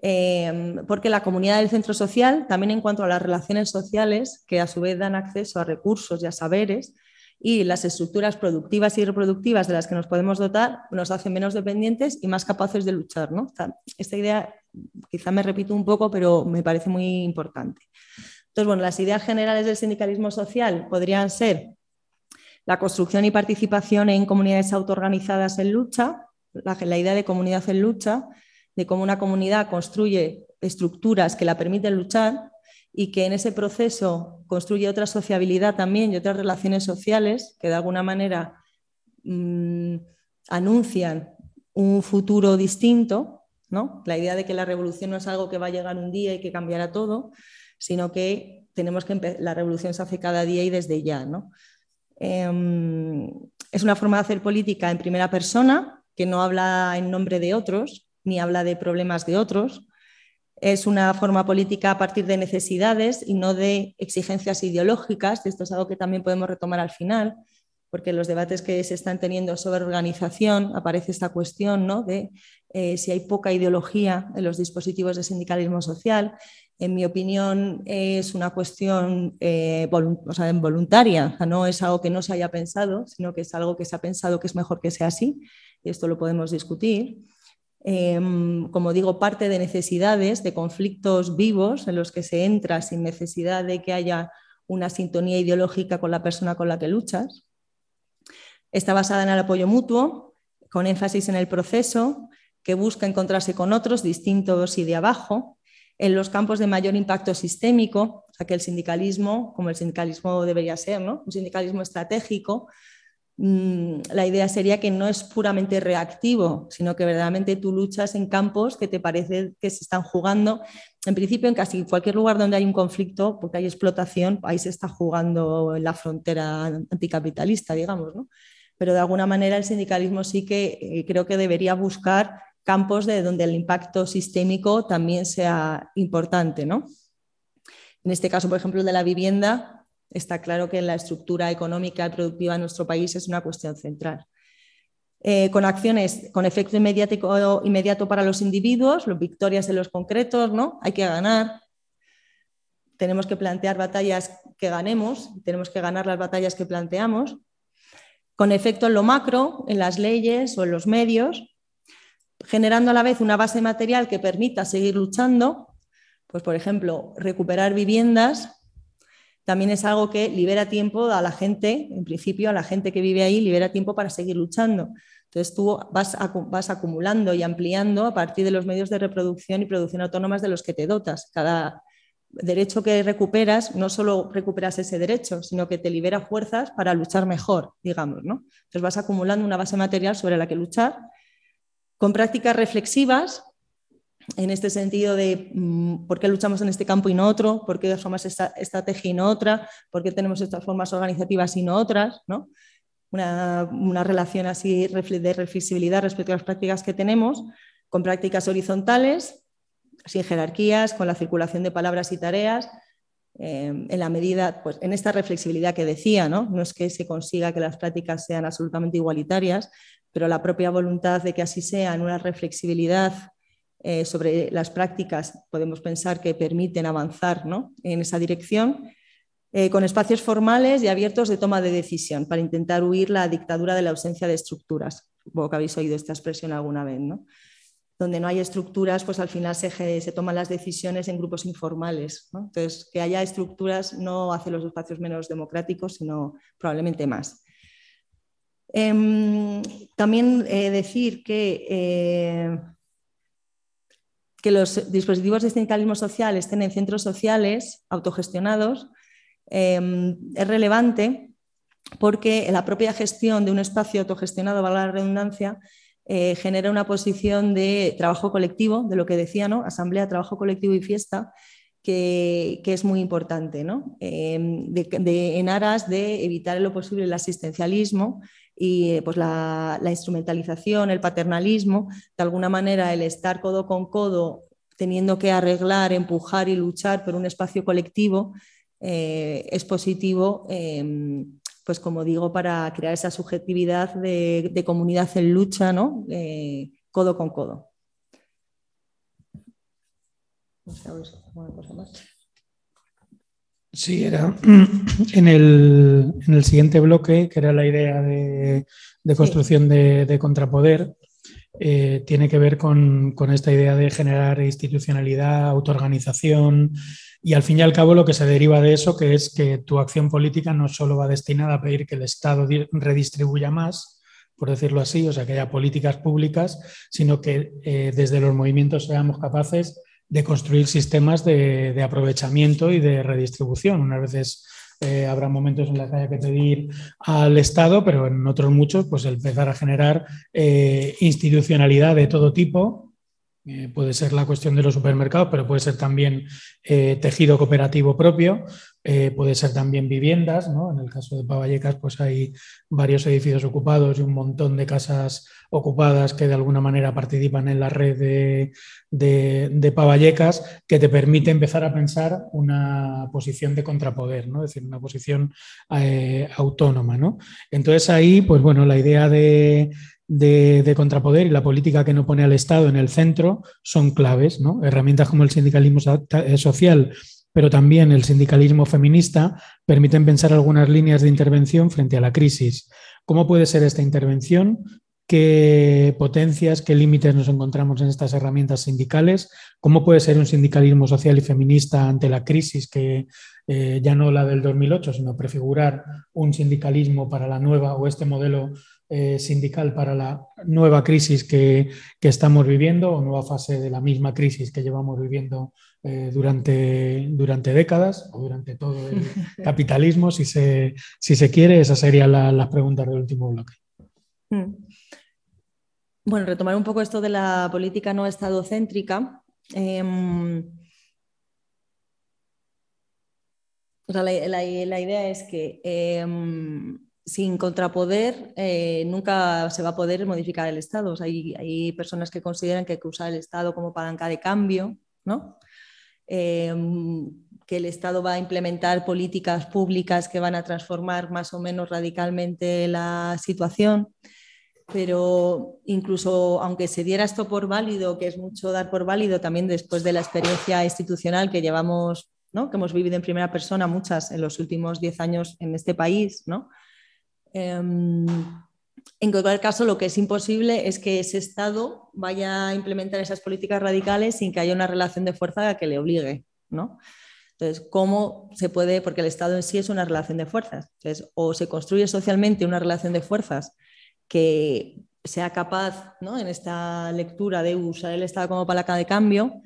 eh, porque la comunidad del centro social, también en cuanto a las relaciones sociales, que a su vez dan acceso a recursos y a saberes, y las estructuras productivas y reproductivas de las que nos podemos dotar, nos hacen menos dependientes y más capaces de luchar. ¿no? Esta idea quizá me repito un poco, pero me parece muy importante. Entonces, bueno, las ideas generales del sindicalismo social podrían ser la construcción y participación en comunidades autoorganizadas en lucha, la, idea de comunidad en lucha, de cómo una comunidad construye estructuras que la permiten luchar y que en ese proceso construye otra sociabilidad también y otras relaciones sociales que de alguna manera mm, anuncian un futuro distinto, ¿no? La idea de que la revolución no es algo que va a llegar un día y que cambiará todo, sino que tenemos que la revolución se hace cada día y desde ya. Em, es una forma de hacer política en primera persona, que no habla en nombre de otros, ni habla de problemas de otros. Es una forma política a partir de necesidades y no de exigencias ideológicas. Esto es algo que también podemos retomar al final, porque los debates que se están teniendo sobre organización aparece esta cuestión ¿no? de eh, si hay poca ideología en los dispositivos de sindicalismo social. En mi opinión, es una cuestión eh, voluntaria, no es algo que no se haya pensado, sino que es algo que se ha pensado que es mejor que sea así, y esto lo podemos discutir. Em, como digo, parte de necesidades, de conflictos vivos en los que se entra sin necesidad de que haya una sintonía ideológica con la persona con la que luchas. Está basada en el apoyo mutuo, con énfasis en el proceso, que busca encontrarse con otros distintos y de abajo, en los campos de mayor impacto sistémico, o sea que el sindicalismo, como el sindicalismo debería ser, ¿no? un sindicalismo estratégico, la idea sería que no es puramente reactivo, sino que verdaderamente tú luchas en campos que te parece que se están jugando. En principio, en casi cualquier lugar donde hay un conflicto, porque hay explotación, ahí se está jugando la frontera anticapitalista, digamos. ¿no? pero de alguna manera el sindicalismo sí que eh, creo que debería buscar campos de donde el impacto sistémico también sea importante. ¿no? En este caso, por ejemplo, el de la vivienda, está claro que la estructura económica y productiva de nuestro país es una cuestión central. Eh, con acciones con efecto inmediato, inmediato para los individuos, las victorias de los concretos, ¿no? Hay que ganar, tenemos que plantear batallas que ganemos, tenemos que ganar las batallas que planteamos con efecto en lo macro, en las leyes o en los medios, generando a la vez una base material que permita seguir luchando. Pues, por ejemplo, recuperar viviendas también es algo que libera tiempo a la gente, en principio a la gente que vive ahí, libera tiempo para seguir luchando. Entonces tú vas, acumulando y ampliando a partir de los medios de reproducción y producción autónomas de los que te dotas. Cada, derecho que recuperas, no solo recuperas ese derecho, sino que te libera fuerzas para luchar mejor, digamos. ¿no? Entonces vas acumulando una base material sobre la que luchar, con prácticas reflexivas, en este sentido de mm, por qué luchamos en este campo y no otro, por qué somos esta estrategia y no otra, por qué tenemos estas formas organizativas y no otras, ¿no? Una, una relación así de reflexibilidad respecto a las prácticas que tenemos, con prácticas horizontales, sin jerarquías, con la circulación de palabras y tareas, eh, en la medida, pues en esta reflexibilidad que decía, ¿no? no es que se consiga que las prácticas sean absolutamente igualitarias, pero la propia voluntad de que así sea, en una reflexibilidad eh, sobre las prácticas, podemos pensar que permiten avanzar ¿no? en esa dirección, eh, con espacios formales y abiertos de toma de decisión para intentar huir la dictadura de la ausencia de estructuras. Supongo que habéis oído esta expresión alguna vez. ¿no? donde no hay estructuras, pues al final se, se toman las decisiones en grupos informales. Entonces, que haya estructuras no hace los espacios menos democráticos, sino probablemente más. Em, también eh, decir que, que los dispositivos de sindicalismo social estén en centros sociales autogestionados em, es relevante porque la propia gestión de un espacio autogestionado, valga la redundancia, eh, genera una posición de trabajo colectivo, de lo que decía, ¿no? Asamblea, trabajo colectivo y fiesta, que, es muy importante, ¿no? Em, en aras de evitar en lo posible el asistencialismo y eh, pues la, instrumentalización, el paternalismo, de alguna manera el estar codo con codo teniendo que arreglar, empujar y luchar por un espacio colectivo eh, es positivo em, pues como digo, para crear esa subjetividad de, comunidad en lucha, ¿no? Eh, codo con codo. Sí, era [CLEARS THROAT] en el, siguiente bloque, que era la idea de, construcción de, contrapoder, eh, tiene que ver con, con, esta idea de generar institucionalidad, autoorganización, y al fin y al cabo lo que se deriva de eso, que es que tu acción política no solo va destinada a pedir que el Estado redistribuya más, por decirlo así, o sea, que haya políticas públicas, sino que eh, desde los movimientos seamos capaces de construir sistemas de, aprovechamiento y de redistribución. Unas veces eh, habrá momentos en los que haya que pedir al Estado, pero en otros muchos, pues empezar a generar eh, institucionalidad de todo tipo eh, puede ser la cuestión de los supermercados, pero puede ser también tejido cooperativo propio, eh, puede ser también viviendas, ¿no? En el caso de Pavallecas, pues hay varios edificios ocupados y un montón de casas ocupadas que de alguna manera participan en la red de, de, Pavallecas, que te permite empezar a pensar una posición de contrapoder, ¿no? Es decir, una posición autónoma, ¿no? Entonces ahí, pues bueno, la idea de de, contrapoder y la política que no pone al Estado en el centro son claves. ¿no? Herramientas como el sindicalismo eh, social, pero también el sindicalismo feminista, permiten pensar algunas líneas de intervención frente a la crisis. ¿Cómo puede ser esta intervención? ¿Qué potencias, qué límites nos encontramos en estas herramientas sindicales? ¿Cómo puede ser un sindicalismo social y feminista ante la crisis que eh, ya no la del 2008, sino prefigurar un sindicalismo para la nueva o este modelo eh, sindical para la nueva crisis que, estamos viviendo o nueva fase de la misma crisis que llevamos viviendo eh, durante, durante décadas o durante todo el [LAUGHS] capitalismo, si se, si se quiere. Esas serían las preguntas del último bloque. Hmm. Bueno, retomar un poco esto de la política no estadocéntrica. Em, la, idea es que em, sin contrapoder eh, nunca se va a poder modificar el Estado. hay, personas que consideran que hay que usar el Estado como palanca de cambio, ¿no? Em, que el Estado va a implementar políticas públicas que van a transformar más o menos radicalmente la situación. Pero incluso aunque se diera esto por válido, que es mucho dar por válido también después de la experiencia institucional que llevamos, ¿no? que hemos vivido en primera persona muchas en los últimos diez años en este país, ¿no? Em, en cualquier caso, lo que es imposible es que ese Estado vaya a implementar esas políticas radicales sin que haya una relación de fuerza que le obligue. ¿no? Entonces, ¿cómo se puede? Porque el Estado en sí es una relación de fuerzas. O se construye socialmente una relación de fuerzas que sea capaz, ¿no? en esta lectura de usar el Estado como palanca de cambio,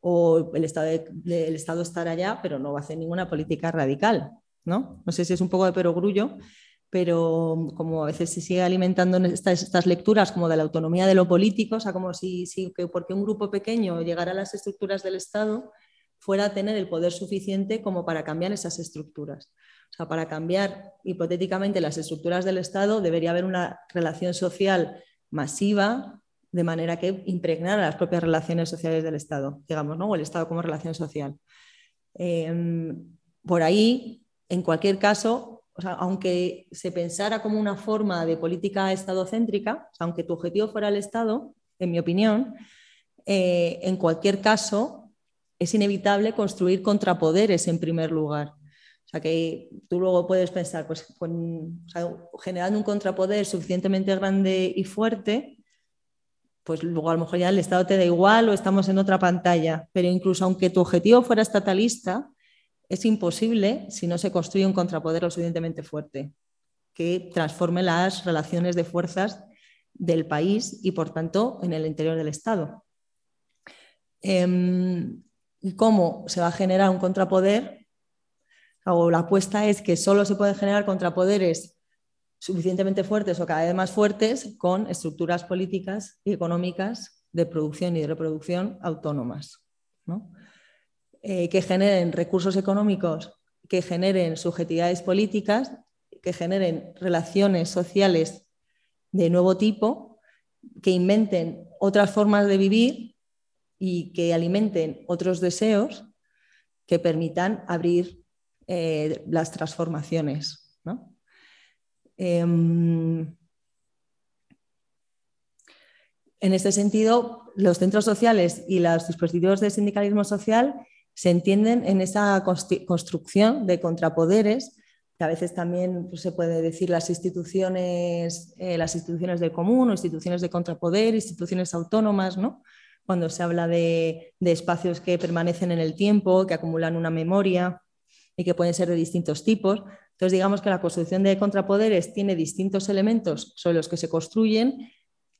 o el Estado, el Estado estará allá, pero no va a hacer ninguna política radical. ¿no? no sé si es un poco de perogrullo, pero como a veces se sigue alimentando estas, estas, lecturas como de la autonomía de lo político, o sea, como si, si que porque un grupo pequeño llegara a las estructuras del Estado fuera a tener el poder suficiente como para cambiar esas estructuras. O sea, para cambiar hipotéticamente las estructuras del Estado debería haber una relación social masiva de manera que impregnara las propias relaciones sociales del Estado, digamos, ¿no? o el Estado como relación social. Em, por ahí, en cualquier caso, aunque se pensara como una forma de política estadocéntrica, aunque tu objetivo fuera el Estado, en mi opinión, eh, en cualquier caso es inevitable construir contrapoderes en primer lugar. O sea, que tú luego puedes pensar, pues generando un contrapoder suficientemente grande y fuerte, pues luego a lo mejor ya el Estado te da igual o estamos en otra pantalla. Pero incluso aunque tu objetivo fuera estatalista, es imposible si no se construye un contrapoder lo suficientemente fuerte que transforme las relaciones de fuerzas del país y, por tanto, en el interior del Estado. Em, ¿Y cómo se va a generar un contrapoder? O la apuesta es que solo se pueden generar contrapoderes suficientemente fuertes o cada vez más fuertes con estructuras políticas y económicas de producción y de reproducción autónomas. ¿no? Eh, que generen recursos económicos, que generen subjetividades políticas, que generen relaciones sociales de nuevo tipo, que inventen otras formas de vivir y que alimenten otros deseos que permitan abrir eh, las transformaciones. Em, en este sentido, los centros sociales y los dispositivos de sindicalismo social se entienden en esa construcción de contrapoderes, que a veces también pues, se puede decir las instituciones, eh, las instituciones del común o instituciones de contrapoder, instituciones autónomas, ¿no? cuando se habla de, espacios que permanecen en el tiempo, que acumulan una memoria y que pueden ser de distintos tipos. Entonces, digamos que la construcción de contrapoderes tiene distintos elementos sobre los que se construyen,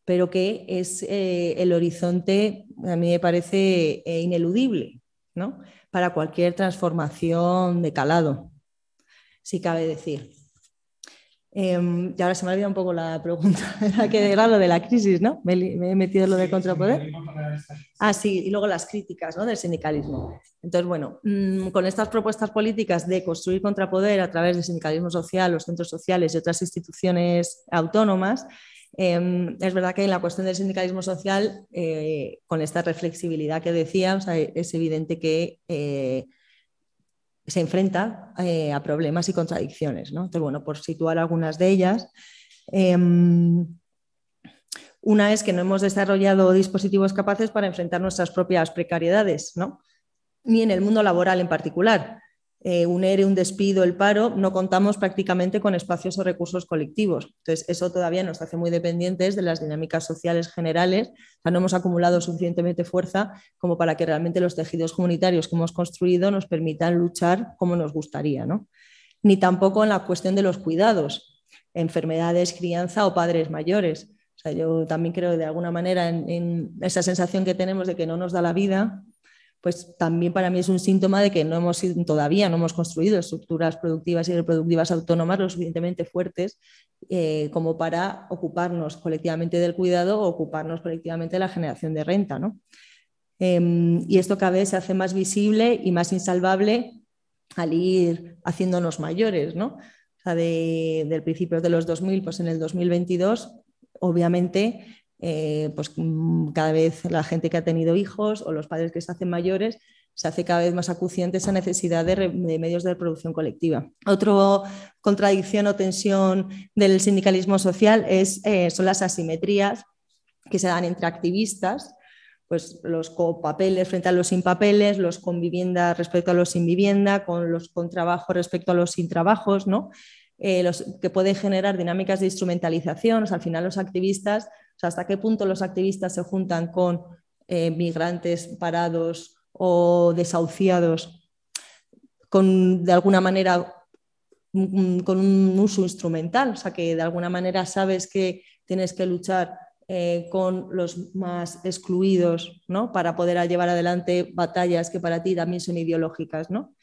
pero que es eh, el horizonte, a mí me parece eh, ineludible para cualquier transformación de calado, si cabe decir. Em, y ahora se me ha olvidado un poco la pregunta, [LAUGHS] era que era lo de la crisis, ¿no? Me, he metido lo de contrapoder. Ah, sí, y luego las críticas del sindicalismo. Entonces, bueno, mm, con estas propuestas políticas de construir contrapoder a través del sindicalismo social, los centros sociales y otras instituciones autónomas, Em, es verdad que en la cuestión del sindicalismo social, eh, con esta reflexibilidad que decía, es evidente que eh, se enfrenta eh, a problemas y contradicciones. Entonces, bueno, por situar algunas de ellas, em, Una es que no hemos desarrollado dispositivos capaces para enfrentar nuestras propias precariedades, ¿no? ni en el mundo laboral en particular. Eh, un ERE, un despido, el paro, no contamos prácticamente con espacios o recursos colectivos. Entonces, eso todavía nos hace muy dependientes de las dinámicas sociales generales. O no hemos acumulado suficientemente fuerza como para que realmente los tejidos comunitarios que hemos construido nos permitan luchar como nos gustaría. ¿no? Ni tampoco en la cuestión de los cuidados, enfermedades, crianza o padres mayores. O sea, yo también creo de alguna manera en esa sensación que tenemos de que no nos da la vida, pues también para mí es un síntoma de que no hemos todavía no hemos construido estructuras productivas y reproductivas autónomas lo suficientemente fuertes eh, como para ocuparnos colectivamente del cuidado o ocuparnos colectivamente de la generación de renta. Em, y esto cada vez se hace más visible y más insalvable al ir haciéndonos mayores. ¿no? O sea, del principio de los 2000, pues en el 2022, obviamente eh, pues mm, cada vez la gente que ha tenido hijos o los padres que se hacen mayores se hace cada vez más acuciente esa necesidad de, medios de reproducción colectiva. Otra contradicción o tensión del sindicalismo social es, eh, son las asimetrías que se dan entre activistas, pues los con papeles frente a los sin papeles, los con vivienda respecto a los sin vivienda, con los con trabajo respecto a los sin trabajos, ¿no? Eh, los, que pueden generar dinámicas de instrumentalización. al final los activistas hasta qué punto los activistas se juntan con eh, migrantes parados o desahuciados con, de alguna manera, con un uso instrumental, o sea, que de alguna manera sabes que tienes que luchar eh, con los más excluidos, ¿no? Para poder llevar adelante batallas que para ti también son ideológicas, ¿no?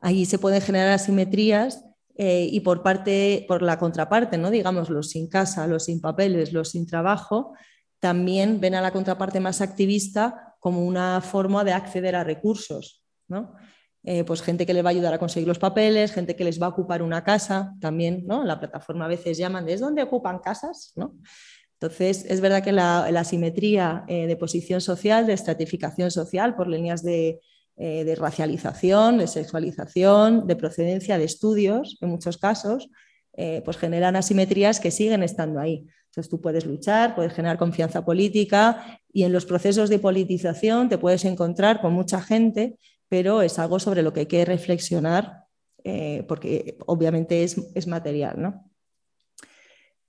Ahí se pueden generar asimetrías eh, y por parte, por la contraparte, ¿no? digamos, los sin casa, los sin papeles, los sin trabajo, también ven a la contraparte más activista como una forma de acceder a recursos. ¿no? Eh, pues gente que les va a ayudar a conseguir los papeles, gente que les va a ocupar una casa, también, ¿no? La plataforma a veces llaman ¿es dónde ocupan casas? ¿no? Entonces, es verdad que la, la asimetría eh, de posición social, de estratificación social por líneas de, eh, de racialización, de sexualización, de procedencia de estudios, en muchos casos, eh, pues generan asimetrías que siguen estando ahí. Entonces tú puedes luchar, puedes generar confianza política y en los procesos de politización te puedes encontrar con mucha gente, pero es algo sobre lo que hay que reflexionar eh, porque obviamente es, material.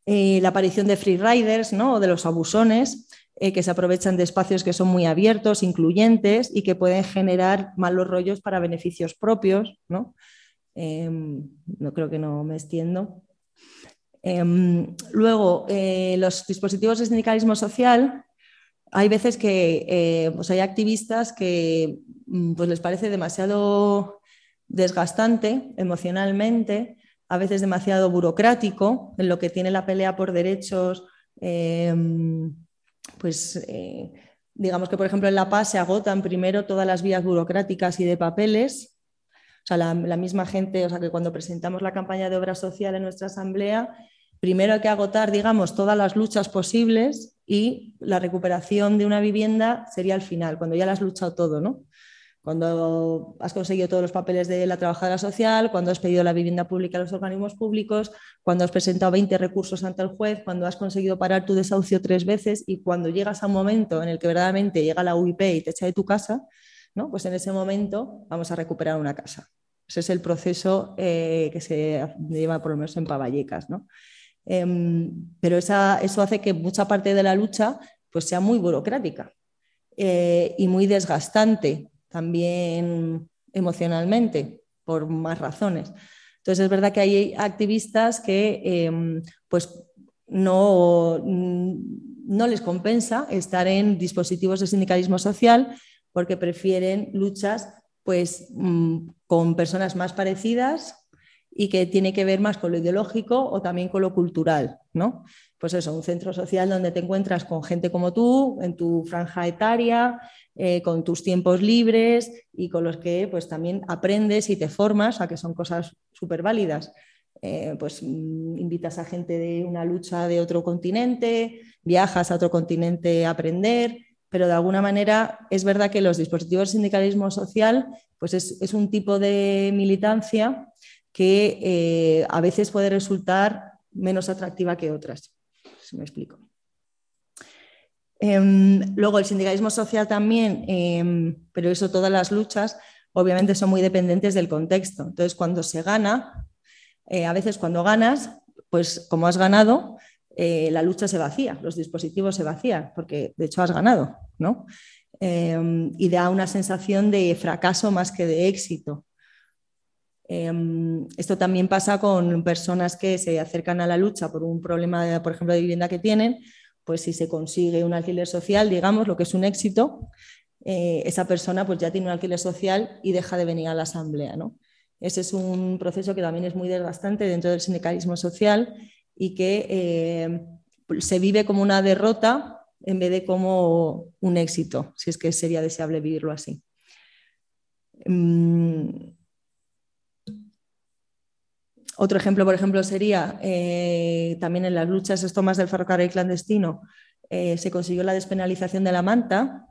la aparición de freeriders ¿no? o de los abusones eh, que se aprovechan de espacios que son muy abiertos, incluyentes y que pueden generar malos rollos para beneficios propios. ¿no? Em, no creo que no me extiendo. Em, luego, eh, los dispositivos de sindicalismo social, hay veces que eh, pues hay activistas que mm, pues les parece demasiado desgastante emocionalmente, a veces demasiado burocrático en lo que tiene la pelea por derechos em, pues eh, digamos que, por ejemplo, en La Paz se agotan primero todas las vías burocráticas y de papeles. O sea, la, misma gente, o sea, que cuando presentamos la campaña de obra social en nuestra asamblea, primero hay que agotar, digamos, todas las luchas posibles y la recuperación de una vivienda sería al final, cuando ya la has luchado todo, ¿no? Cuando has conseguido todos los papeles de la trabajadora social, cuando has pedido la vivienda pública a los organismos públicos, cuando has presentado 20 recursos ante el juez, cuando has conseguido parar tu desahucio tres veces y cuando llegas a un momento en el que verdaderamente llega la UIP y te echa de tu casa, ¿no? pues en ese momento vamos a recuperar una casa. Ese es el proceso eh, que se lleva por lo menos en Pavallecas. ¿no? Em, pero eso hace que mucha parte de la lucha pues, sea muy burocrática eh, y muy desgastante también emocionalmente, por más razones. Entonces es verdad que hay activistas que em, pues no, no les compensa estar en dispositivos de sindicalismo social porque prefieren luchas pues, mm, con personas más parecidas y que tiene que ver más con lo ideológico o también con lo cultural, ¿no? Pues eso, un centro social donde te encuentras con gente como tú, en tu franja etaria, eh, con tus tiempos libres y con los que pues también aprendes y te formas, a que son cosas súper válidas. Eh, pues mm, invitas a gente de una lucha de otro continente, viajas a otro continente a aprender, pero de alguna manera es verdad que los dispositivos de sindicalismo social pues es un tipo de militancia que eh, a veces puede resultar menos atractiva que otras. si me explico. Em, luego el sindicalismo social también, em, pero eso todas las luchas obviamente son muy dependientes del contexto. Entonces cuando se gana, eh, a veces cuando ganas, pues como has ganado, eh, la lucha se vacía, los dispositivos se vacían, porque de hecho has ganado, ¿no? Em, y da una sensación de fracaso más que de éxito. Esto también pasa con personas que se acercan a la lucha por un problema, por ejemplo, de vivienda que tienen, pues si se consigue un alquiler social, digamos, lo que es un éxito, eh, esa persona pues ya tiene un alquiler social y deja de venir a la asamblea. ¿no? Ese es un proceso que también es muy desgastante dentro del sindicalismo social y que eh, se vive como una derrota en vez de como un éxito, si es que sería deseable vivirlo así. Mm, otro ejemplo, por ejemplo, sería eh, también en las luchas esto más del ferrocarril clandestino, eh, se consiguió la despenalización de la manta.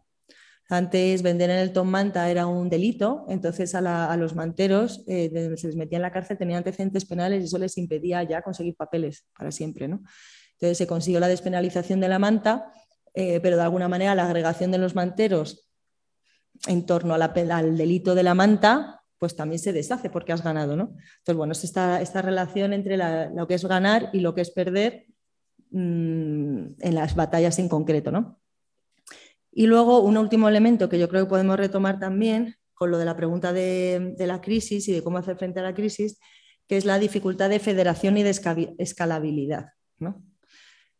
Antes vender en el Tom Manta era un delito, entonces a, los manteros eh, se les metía en la cárcel, tenían antecedentes penales y eso les impedía ya conseguir papeles para siempre. ¿no? Entonces se consiguió la despenalización de la manta, pero de alguna manera la agregación de los manteros en torno al delito de la manta pues también se deshace porque has ganado, ¿no? Entonces, bueno, es esta, esta relación entre lo que es ganar y lo que es perder mm, en las batallas en concreto, ¿no? Y luego, un último elemento que yo creo que podemos retomar también con lo de la pregunta de, la crisis y de cómo hacer frente a la crisis, que es la dificultad de federación y de escalabilidad, ¿no?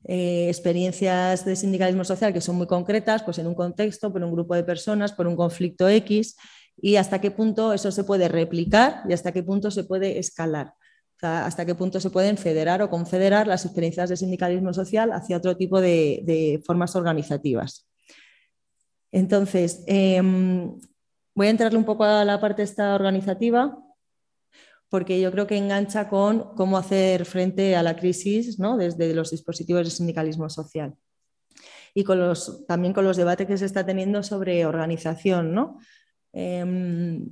Eh, experiencias de sindicalismo social que son muy concretas, pues en un contexto, por un grupo de personas, por un conflicto X, y hasta qué punto eso se puede replicar y hasta qué punto se puede escalar. hasta qué punto se pueden federar o confederar las experiencias de sindicalismo social hacia otro tipo de, formas organizativas. Entonces, em, voy a entrarle un poco a la parte esta organizativa, porque yo creo que engancha con cómo hacer frente a la crisis ¿no? desde los dispositivos de sindicalismo social. Y con los, también con los debates que se está teniendo sobre organización, ¿no? Em,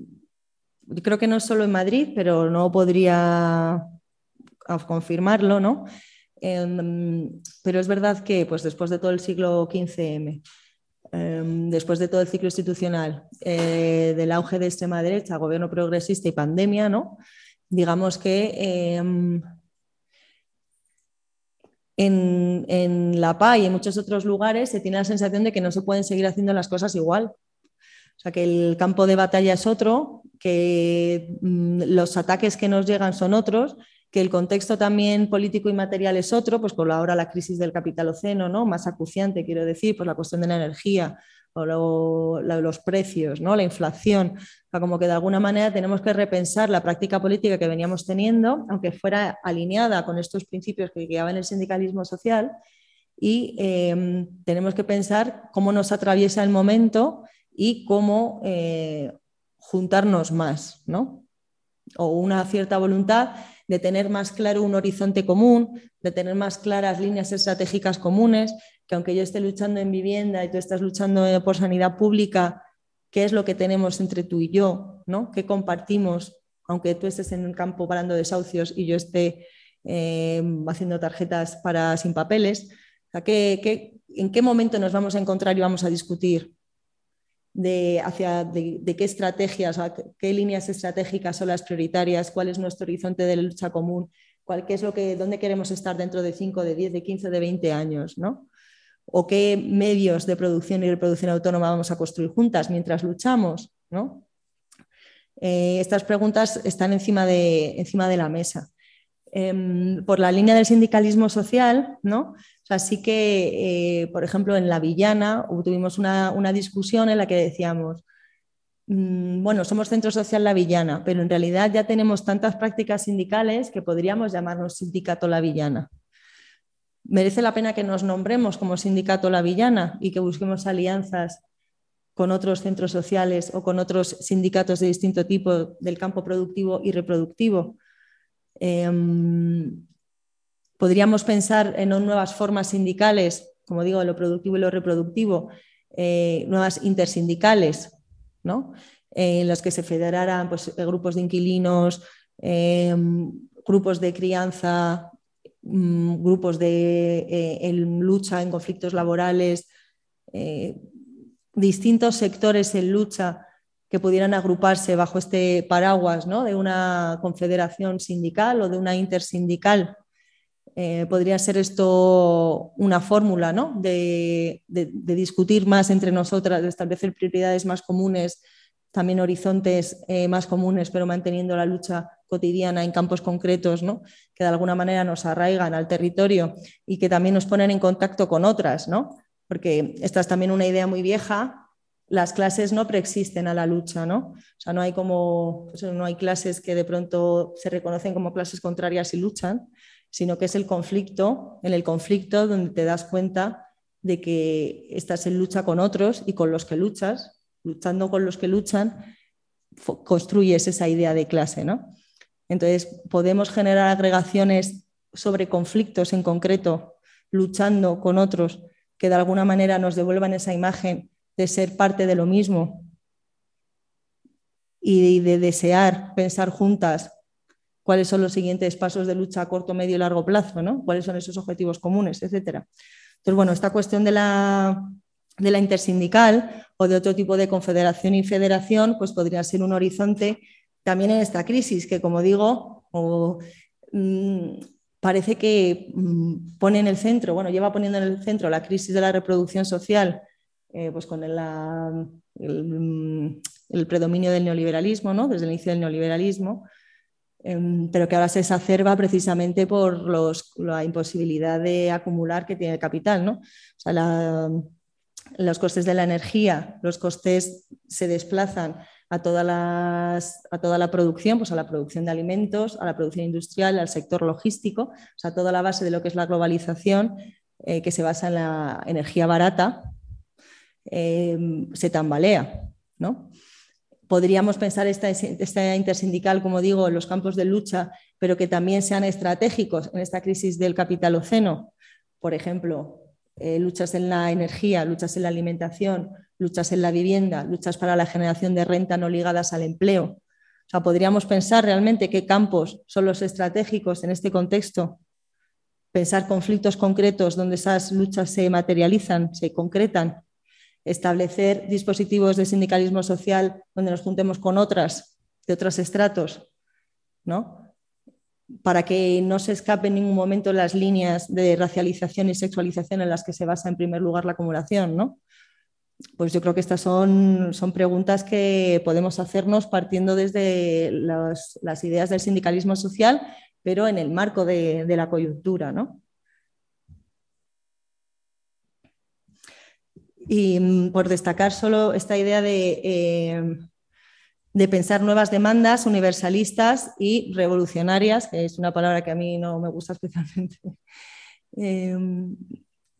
creo que no solo en Madrid, pero no podría confirmarlo, ¿no? Em, pero es verdad que pues, después de todo el siglo XV-M, em, después de todo el ciclo institucional, eh, del auge de extrema derecha, gobierno progresista y pandemia, ¿no? digamos que en, en, La Paz y en muchos otros lugares se tiene la sensación de que no se pueden seguir haciendo las cosas igual, sea, que el campo de batalla es otro, que mm, los ataques que nos llegan son otros, que el contexto también político y material es otro, pues por ahora la crisis del capitaloceno, ¿no? más acuciante, quiero decir, por la cuestión de la energía o los precios, ¿no? la inflación. O como que de alguna manera tenemos que repensar la práctica política que veníamos teniendo, aunque fuera alineada con estos principios que guiaban el sindicalismo social, y em, tenemos que pensar cómo nos atraviesa el momento y cómo eh, juntarnos más, ¿no? O una cierta voluntad de tener más claro un horizonte común, de tener más claras líneas estratégicas comunes, que aunque yo esté luchando en vivienda y tú estás luchando eh, por sanidad pública, ¿qué es lo que tenemos entre tú y yo? ¿no? ¿Qué compartimos? Aunque tú estés en un campo parando desahucios y yo esté eh, haciendo tarjetas para sin papeles. en qué momento nos vamos a encontrar y vamos a discutir de, hacia, de, qué estrategias, qué líneas estratégicas son las prioritarias, cuál es nuestro horizonte de lucha común, cuál, qué es lo que, dónde queremos estar dentro de 5, de 10, de 15, de 20 años, ¿no? O qué medios de producción y reproducción autónoma vamos a construir juntas mientras luchamos, ¿no? Eh, estas preguntas están encima de, encima de la mesa. Em, por la línea del sindicalismo social, ¿no? Así que, eh, por ejemplo, en La Villana tuvimos una, discusión en la que decíamos, mm, bueno, somos Centro Social La Villana, pero en realidad ya tenemos tantas prácticas sindicales que podríamos llamarnos Sindicato La Villana. ¿Merece la pena que nos nombremos como Sindicato La Villana y que busquemos alianzas con otros centros sociales o con otros sindicatos de distinto tipo del campo productivo y reproductivo? Em, Podríamos pensar en nuevas formas sindicales, como digo, lo productivo y lo reproductivo, eh, nuevas intersindicales, ¿no? Eh, en las que se federaran pues, grupos de inquilinos, grupos de crianza, mm, grupos de eh, lucha en conflictos laborales, eh, distintos sectores en lucha que pudieran agruparse bajo este paraguas ¿no? de una confederación sindical o de una intersindical. Eh, podría ser esto una fórmula ¿no? de, discutir más entre nosotras, de establecer prioridades más comunes, también horizontes eh, más comunes, pero manteniendo la lucha cotidiana en campos concretos ¿no? que de alguna manera nos arraigan al territorio y que también nos ponen en contacto con otras, ¿no? porque esta es también una idea muy vieja las clases no preexisten a la lucha, ¿no? O sea, no hay como, pues no hay clases que de pronto se reconocen como clases contrarias y luchan, sino que es el conflicto, en el conflicto donde te das cuenta de que estás en lucha con otros y con los que luchas, luchando con los que luchan, construyes esa idea de clase, ¿no? Entonces, podemos generar agregaciones sobre conflictos en concreto, luchando con otros que de alguna manera nos devuelvan esa imagen de ser parte de lo mismo y de desear pensar juntas cuáles son los siguientes pasos de lucha a corto, medio y largo plazo, ¿no? cuáles son esos objetivos comunes, etc. Entonces, bueno, esta cuestión de la, de la intersindical o de otro tipo de confederación y federación, pues podría ser un horizonte también en esta crisis, que como digo, mm, parece que mm, pone en el centro, bueno, lleva poniendo en el centro la crisis de la reproducción social eh, pues con el, predominio del neoliberalismo, ¿no? desde el inicio del neoliberalismo, pero que ahora se exacerba precisamente por la imposibilidad de acumular que tiene el capital. ¿no? los costes de la energía, los costes se desplazan a, todas a toda la producción, pues a la producción de alimentos, a la producción industrial, al sector logístico, o sea, toda la base de lo que es la globalización, eh, que se basa en la energía barata, Em, se tambalea. ¿no? Podríamos pensar esta, intersindical, como digo, en los campos de lucha, pero que también sean estratégicos en esta crisis del capitaloceno. Por ejemplo, eh, luchas en la energía, luchas en la alimentación, luchas en la vivienda, luchas para la generación de renta no ligadas al empleo. O sea, podríamos pensar realmente qué campos son los estratégicos en este contexto, pensar conflictos concretos donde esas luchas se materializan, se concretan establecer dispositivos de sindicalismo social donde nos juntemos con otras, de otros estratos, ¿no? para que no se escape en ningún momento las líneas de racialización y sexualización en las que se basa en primer lugar la acumulación. ¿no? Pues yo creo que estas son, son preguntas que podemos hacernos partiendo desde las ideas del sindicalismo social, pero en el marco de, de la coyuntura. ¿no? Y mm, por destacar solo esta idea eh, de, pensar nuevas demandas universalistas y revolucionarias, que es una palabra que a mí no me gusta especialmente. [LAUGHS] Em,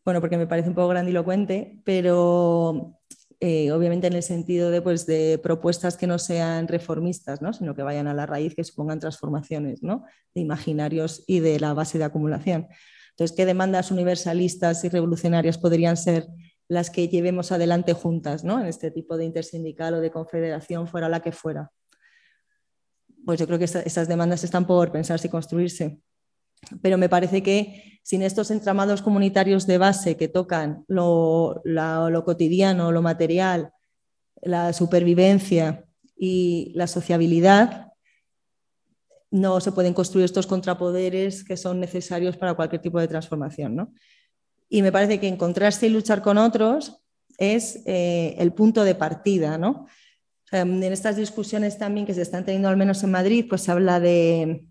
bueno, porque me parece un poco grandilocuente, pero eh, obviamente en el sentido de, pues, de, propuestas que no sean reformistas, ¿no? sino que vayan a la raíz, que supongan transformaciones ¿no? de imaginarios y de la base de acumulación. Entonces, ¿qué demandas universalistas y revolucionarias podrían ser las que llevemos adelante juntas, ¿no? En este tipo de intersindical o de confederación, fuera la que fuera. Pues yo creo que esas demandas están por pensarse y construirse. Pero me parece que sin estos entramados comunitarios de base que tocan lo, lo cotidiano, lo material, la supervivencia y la sociabilidad, no se pueden construir estos contrapoderes que son necesarios para cualquier tipo de transformación. ¿no? Y me parece que encontrarse y luchar con otros es eh, el punto de partida, ¿no? en estas discusiones también que se están teniendo, al menos en Madrid, pues se habla de,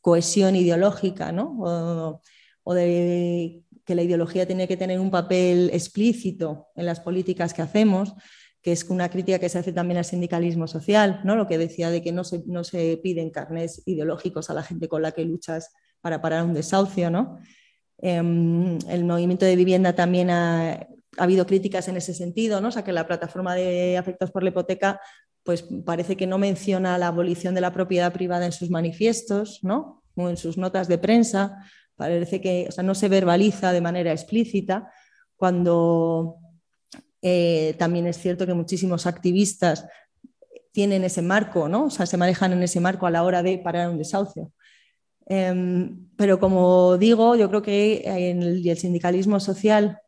cohesión ideológica, ¿no? O, de que la ideología tiene que tener un papel explícito en las políticas que hacemos, que es una crítica que se hace también al sindicalismo social, ¿no? Lo que decía de que no se, no se piden carnes ideológicos a la gente con la que luchas para parar un desahucio, ¿no? Em, el movimiento de vivienda también ha, habido críticas en ese sentido, ¿no? O sea, que la plataforma de afectados por la hipoteca pues parece que no menciona la abolición de la propiedad privada en sus manifiestos, ¿no? O en sus notas de prensa. Parece que o sea, no se verbaliza de manera explícita cuando eh, también es cierto que muchísimos activistas tienen ese marco, ¿no? O sea, se manejan en ese marco a la hora de parar un desahucio. Em, pero como digo, yo creo que en el, sindicalismo social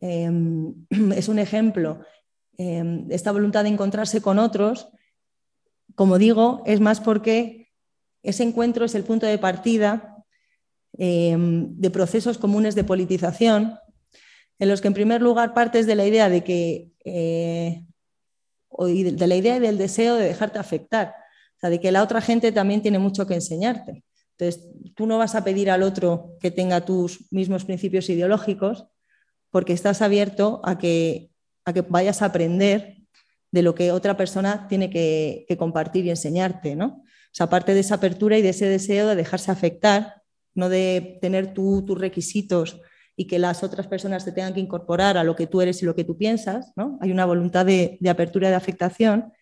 em, [CLEARS THROAT] es un ejemplo. Em, esta voluntad de encontrarse con otros, como digo, es más porque ese encuentro es el punto de partida de procesos comunes de politización, en los que en primer lugar partes de la idea de que, eh, de la idea y del deseo de dejarte afectar, o sea, de que la otra gente también tiene mucho que enseñarte. Entonces, tú no vas a pedir al otro que tenga tus mismos principios ideológicos porque estás abierto a que, a que vayas a aprender de lo que otra persona tiene que, compartir y enseñarte, ¿no? O sea, aparte de esa apertura y de ese deseo de dejarse afectar, no de tener tus requisitos y que las otras personas te tengan que incorporar a lo que tú eres y lo que tú piensas, ¿no? Hay una voluntad de, de apertura y de afectación.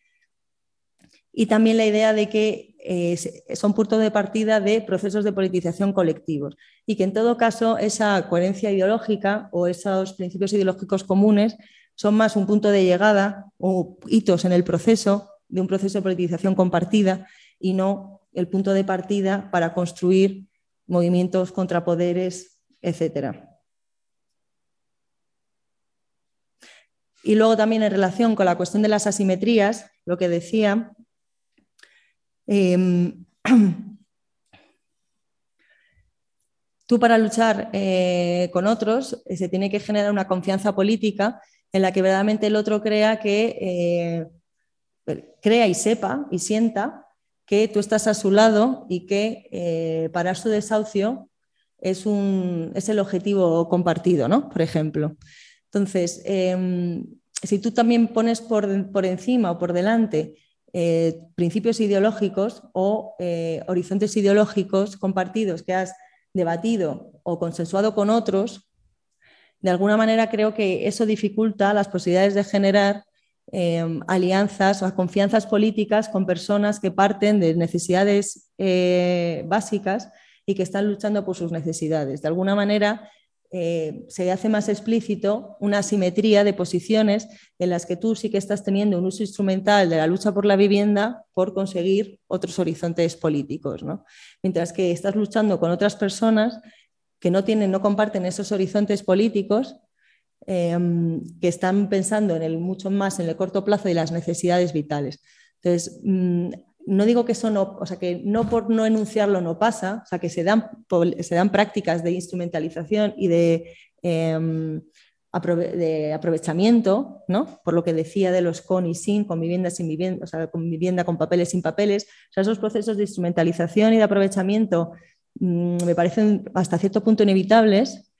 Y también la idea de que eh, son punto de partida de procesos de politización colectivos y que en todo caso esa coherencia ideológica o esos principios ideológicos comunes son más un punto de llegada o hitos en el proceso de un proceso de politización compartida y no el punto de partida para construir movimientos contrapoderes, etc. Y luego también en relación con la cuestión de las asimetrías, lo que decía, Em, [CLEARS THROAT] tú para luchar eh, con otros eh, se tiene que generar una confianza política en la que verdaderamente el otro crea que eh, crea y sepa y sienta que tú estás a su lado y que para su desahucio es, un, es el objetivo compartido, ¿no? Por ejemplo. Entonces, em, si tú también pones por, por encima o por delante eh, principios ideológicos o eh, horizontes ideológicos compartidos que has debatido o consensuado con otros, de alguna manera creo que eso dificulta las posibilidades de generar eh, alianzas o confianzas políticas con personas que parten de necesidades básicas y que están luchando por sus necesidades. De alguna manera, eh, se hace más explícito una simetría de posiciones en las que tú sí que estás teniendo un uso instrumental de la lucha por la vivienda por conseguir otros horizontes políticos, mientras que estás luchando con otras personas que no tienen, no comparten esos horizontes políticos, em, que están pensando en el mucho más en el corto plazo y las necesidades vitales. Entonces, mm, no digo que eso no, o sea, que no por no enunciarlo no pasa, o sea, que se dan, se dan prácticas de instrumentalización y de, em, de aprovechamiento, ¿no? Por lo que decía de los con y sin, con vivienda sin vivienda, o sea, con vivienda con papeles sin papeles, o sea, esos procesos de instrumentalización y de aprovechamiento mm, me parecen hasta cierto punto inevitables.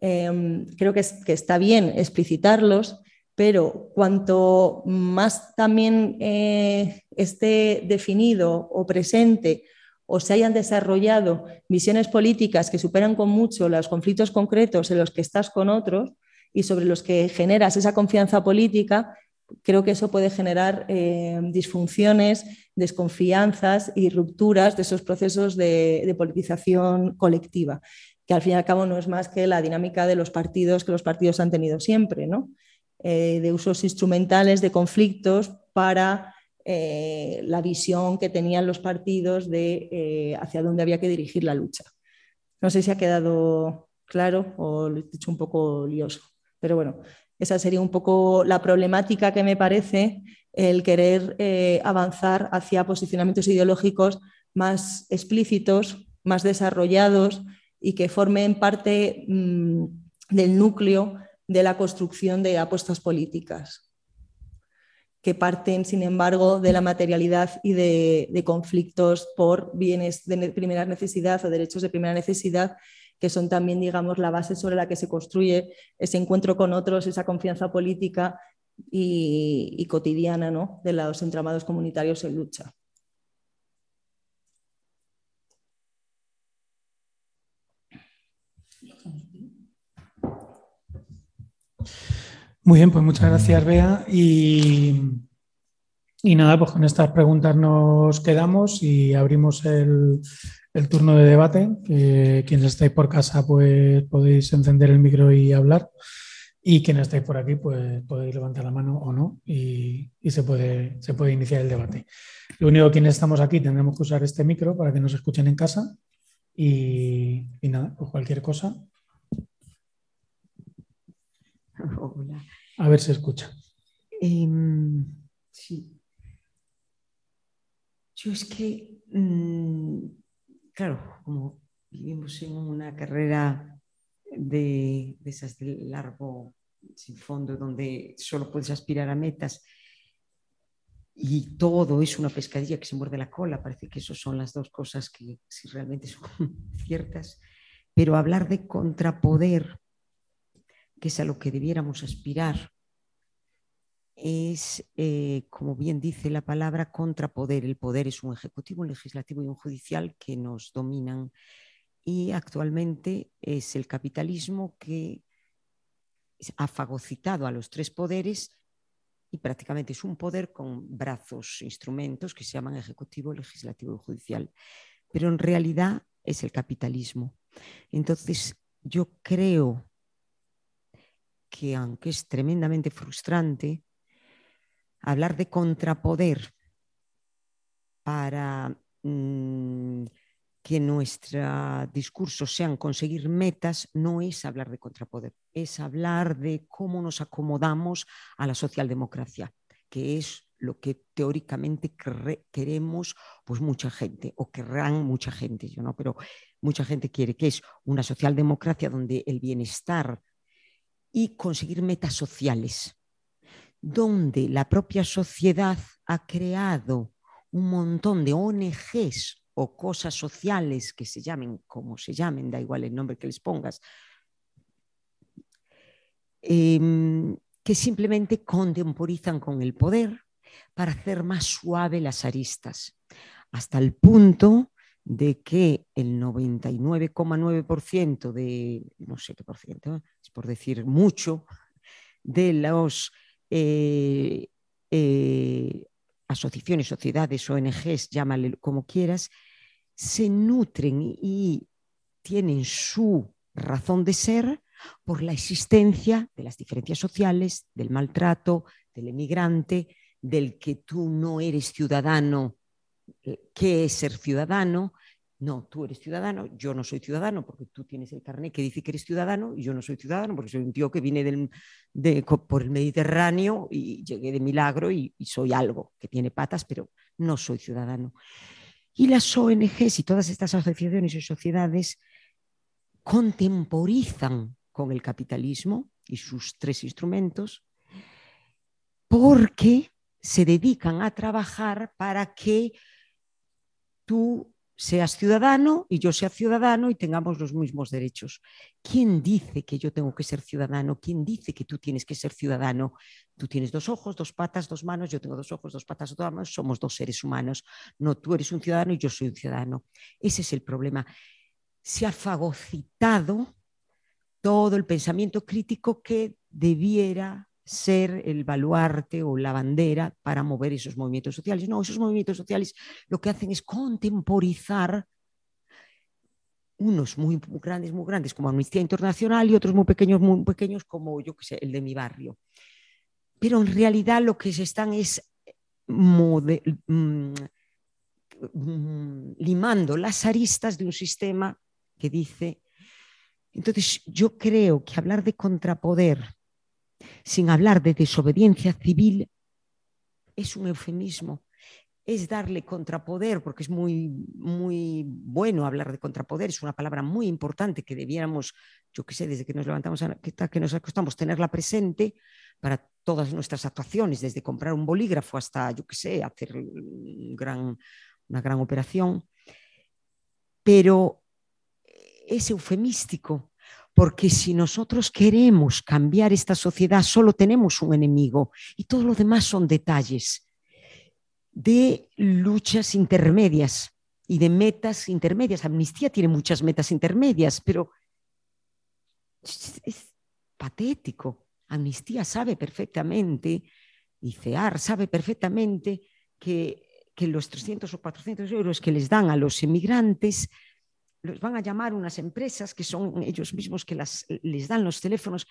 Em, creo que, que está bien explicitarlos, pero cuanto más también eh, esté definido o presente o se hayan desarrollado visiones políticas que superan con mucho los conflictos concretos en los que estás con otros y sobre los que generas esa confianza política, creo que eso puede generar eh, disfunciones, desconfianzas y rupturas de esos procesos de, de, politización colectiva, que al fin y al cabo no es más que la dinámica de los partidos que los partidos han tenido siempre, ¿no? Eh, de usos instrumentales de conflictos para eh, la visión que tenían los partidos de eh, hacia dónde había que dirigir la lucha. No sé si ha quedado claro o lo he dicho un poco lioso, pero bueno, esa sería un poco la problemática que me parece el querer avanzar hacia posicionamientos ideológicos más explícitos, más desarrollados y que formen parte mm, del núcleo de la construcción de apuestas políticas, que parten, sin embargo, de la materialidad y de, conflictos por bienes de primera necesidad o derechos de primera necesidad, que son también, digamos, la base sobre la que se construye ese encuentro con otros, esa confianza política y, cotidiana ¿no? de los entramados comunitarios en lucha. Muy bien, pues muchas gracias, Bea. Y, nada, pues con estas preguntas nos quedamos y abrimos el, turno de debate. quienes estáis por casa, pues podéis encender el micro y hablar. Y quienes estáis por aquí, pues podéis levantar la mano o no y, se, puede, se puede iniciar el debate. Lo único quienes estamos aquí tendremos que usar este micro para que nos escuchen en casa Y, nada, pues cualquier cosa. Hola. A ver si escucha. Em, sí. Yo es que, mm, claro, como vivimos en una carrera de, de esas de largo, sin fondo, donde solo puedes aspirar a metas y todo es una pescadilla que se muerde la cola, parece que esas son las dos cosas que si realmente son [LAUGHS] ciertas, pero hablar de contrapoder, que es a lo que debiéramos aspirar, es, eh, como bien dice la palabra, contrapoder. El poder es un ejecutivo, un legislativo y un judicial que nos dominan. Y actualmente es el capitalismo que ha fagocitado a los tres poderes y prácticamente es un poder con brazos, instrumentos que se llaman ejecutivo, legislativo y judicial. Pero en realidad es el capitalismo. Entonces, yo creo que aunque es tremendamente frustrante, hablar de contrapoder para mm, que nuestro discurso sean conseguir metas no es hablar de contrapoder, es hablar de cómo nos acomodamos a la socialdemocracia, que es lo que teóricamente queremos pues mucha gente o querrán mucha gente, yo no, pero mucha gente quiere que es una socialdemocracia donde el bienestar y conseguir metas sociales donde la propia sociedad ha creado un montón de ONGs o cosas sociales que se llamen como se llamen, da igual el nombre que les pongas, em, que simplemente contemporizan con el poder para hacer más suave las aristas, hasta el punto de que el 99,9% de, no sé qué por ciento, es por decir mucho, de los eh, eh, asociaciones, sociedades, ONGs, llámale como quieras, se nutren y tienen su razón de ser por la existencia de las diferencias sociales, del maltrato, del emigrante, del que tú no eres ciudadano, eh, qué es ser ciudadano, no, tú eres ciudadano, yo no soy ciudadano porque tú tienes el carnet que dice que eres ciudadano y yo no soy ciudadano porque soy un tío que viene del, por el Mediterráneo y llegué de milagro y, soy algo que tiene patas, pero no soy ciudadano. Y las ONGs y todas estas asociaciones y sociedades contemporizan con el capitalismo y sus tres instrumentos porque se dedican a trabajar para que tú seas ciudadano y yo sea ciudadano y tengamos los mismos derechos. ¿Quién dice que yo tengo que ser ciudadano? ¿Quién dice que tú tienes que ser ciudadano? Tú tienes dos ojos, dos patas, dos manos, yo tengo dos ojos, dos patas, dos manos, somos dos seres humanos. No, tú eres un ciudadano y yo soy un ciudadano. Ese es el problema. Se ha fagocitado todo el pensamiento crítico que debiera ser el baluarte o la bandera para mover esos movimientos sociales. No, esos movimientos sociales lo que hacen es contemporizar unos muy grandes, muy grandes como Amnistía Internacional y otros muy pequeños, muy pequeños como yo que sé, el de mi barrio. Pero en realidad lo que se están es mm, mm, limando las aristas de un sistema que dice... Entonces yo creo que hablar de contrapoder sin hablar de desobediencia civil, es un eufemismo. Es darle contrapoder, porque es muy, muy bueno hablar de contrapoder, es una palabra muy importante que debiéramos, yo qué sé, desde que nos levantamos, que nos acostamos, tenerla presente para todas nuestras actuaciones, desde comprar un bolígrafo hasta, yo qué sé, hacer una gran operación. Pero es eufemístico porque si nosotros queremos cambiar esta sociedad, solo tenemos un enemigo y todo lo demás son detalles de luchas intermedias y de metas intermedias. Amnistía tiene muchas metas intermedias, pero es, patético. Amnistía sabe perfectamente, y CEAR sabe perfectamente que, que los 300 o 400 euros que les dan a los emigrantes los van a llamar unas empresas que son ellos mismos que les dan los teléfonos.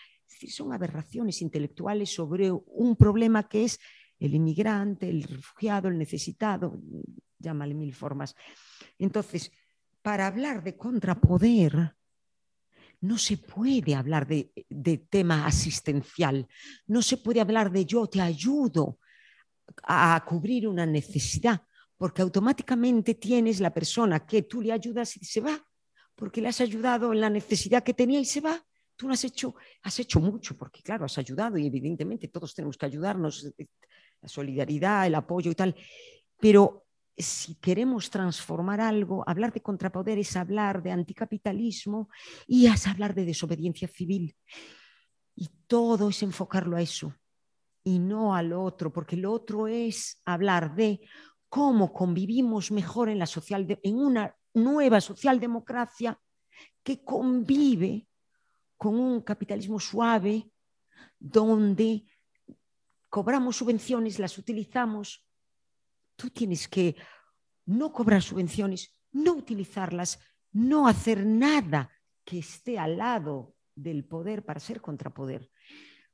son aberraciones intelectuales sobre un problema que es el inmigrante, el refugiado, el necesitado, llámale mil formas. Entonces, para hablar de contrapoder no se puede hablar de, de tema asistencial, no se puede hablar de yo te ayudo a cubrir una necesidad, porque automáticamente tienes la persona que tú le ayudas y se va, porque le has ayudado en la necesidad que tenía y se va. Tú no has hecho, has hecho mucho, porque claro, has ayudado y evidentemente todos tenemos que ayudarnos, eh, la solidaridad, el apoyo y tal, pero si queremos transformar algo, hablar de contrapoder es hablar de anticapitalismo y es hablar de desobediencia civil. Y todo es enfocarlo a eso y no al otro, porque lo otro es hablar de cómo convivimos mejor en, la social en una nueva socialdemocracia que convive con un capitalismo suave donde cobramos subvenciones, las utilizamos Tú tienes que no cobrar subvenciones, no utilizarlas, no hacer nada que esté al lado del poder para ser contrapoder.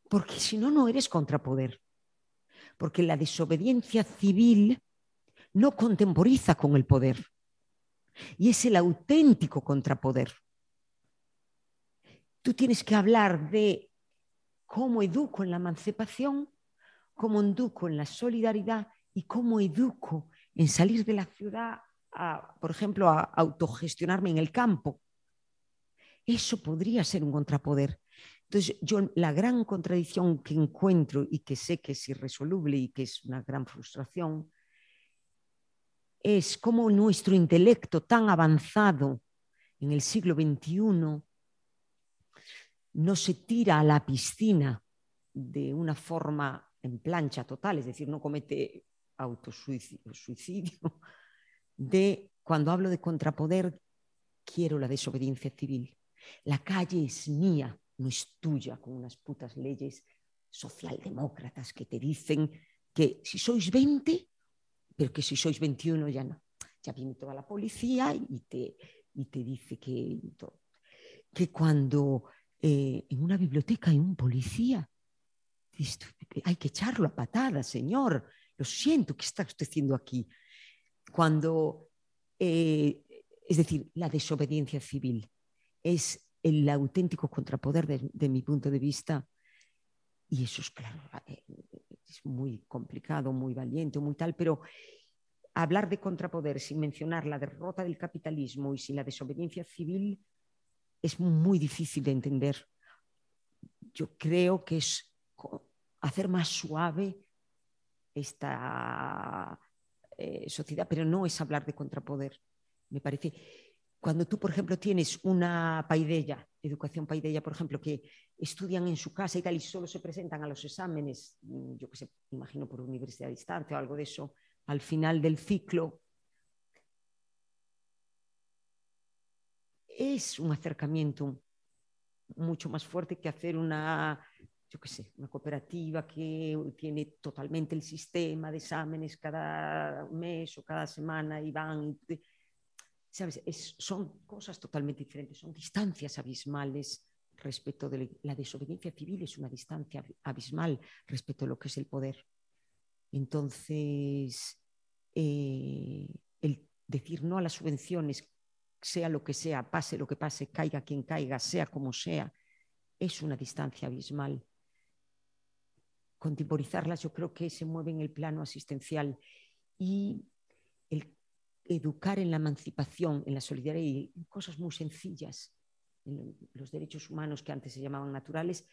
Porque si no, no eres contrapoder. Porque la desobediencia civil no contemporiza con el poder. Y es el auténtico contrapoder. Tú tienes que hablar de cómo educo en la emancipación, cómo educo en la solidaridad y cómo educo en salir de la ciudad, por ejemplo, a autogestionarme en el campo. Eso podría ser un contrapoder. Entonces, yo la gran contradicción que encuentro y que sé que es irresoluble y que es una gran frustración, es cómo nuestro intelecto tan avanzado en el siglo XXI no se tira a la piscina de una forma en plancha total, es decir, no comete autosuicidio, de cuando hablo de contrapoder, quiero la desobediencia civil. La calle es mía, no es tuya, con unas putas leyes socialdemócratas que te dicen que si sois 20, pero que si sois 21 ya no. Ya viene toda la policía y te, y te dice que, que cuando eh, en una biblioteca hay un policía, hay que echarlo a patadas, señor lo siento, ¿qué está usted haciendo aquí? Cuando, eh, es decir, la desobediencia civil es el auténtico contrapoder de, mi punto de vista y eso es claro, eh, muy complicado, muy valiente, muy tal, pero hablar de contrapoder sin mencionar la derrota del capitalismo y sin la desobediencia civil es muy difícil de entender. Yo creo que es hacer más suave esta eh, sociedad, pero no es hablar de contrapoder. Me parece, cuando tú, por ejemplo, tienes una paidella, educación paidella, por ejemplo, que estudian en su casa y tal, y solo se presentan a los exámenes, mm, yo que sé, imagino por universidad a distancia o algo de eso, al final del ciclo, es un acercamiento mucho más fuerte que hacer una yo qué sé, una cooperativa que tiene totalmente el sistema de exámenes cada mes o cada semana y van, ¿sabes? son cosas totalmente diferentes, son distancias abismales respecto de la desobediencia civil, es una distancia abismal respecto a lo que es el poder. Entonces, eh, el decir no a las subvenciones, sea lo que sea, pase lo que pase, caiga quien caiga, sea como sea, es una distancia abismal contemporizarlas, yo creo que se mueve en el plano asistencial y educar en la emancipación, en la solidaridad en cosas muy sencillas, en los derechos humanos que antes se llamaban naturales,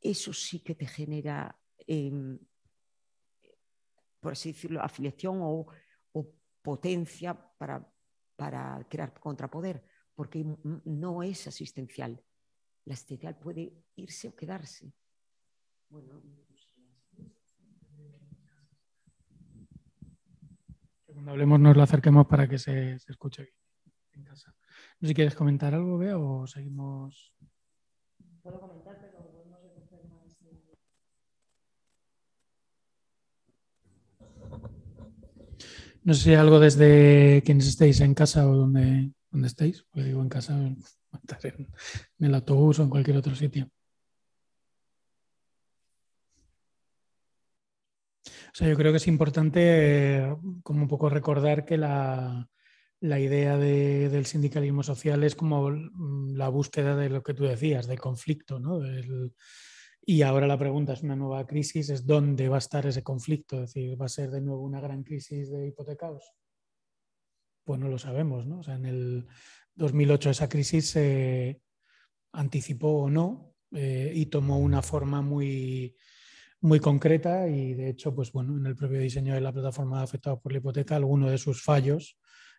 eso sí que te genera, em, por así decirlo, afiliación o, potencia para, para crear contrapoder, porque no es asistencial. La asistencial puede irse o quedarse. Cuando hablemos nos lo acerquemos para que se, escuche en casa. No sé si quieres comentar algo, Bea, o seguimos. Puedo comentar, pero podemos recoger más. No sé si algo desde quienes estéis en casa o donde, donde estéis, porque digo en casa, [LAUGHS] en el autobús o en cualquier otro sitio. O sea, yo creo que es importante como un poco recordar que la, la idea del sindicalismo social es como mm, la búsqueda de lo que tú decías, del conflicto, ¿no? y ahora la pregunta es una nueva crisis, es dónde va a estar ese conflicto, es decir, ¿va a ser de nuevo una gran crisis de hipotecados? Pues no lo sabemos, ¿no? O sea, en el 2008 esa crisis se anticipó o no eh, y tomó una forma muy, muy concreta y de hecho, pues bueno, en el propio diseño de la plataforma afectada por la hipoteca, alguno de sus fallos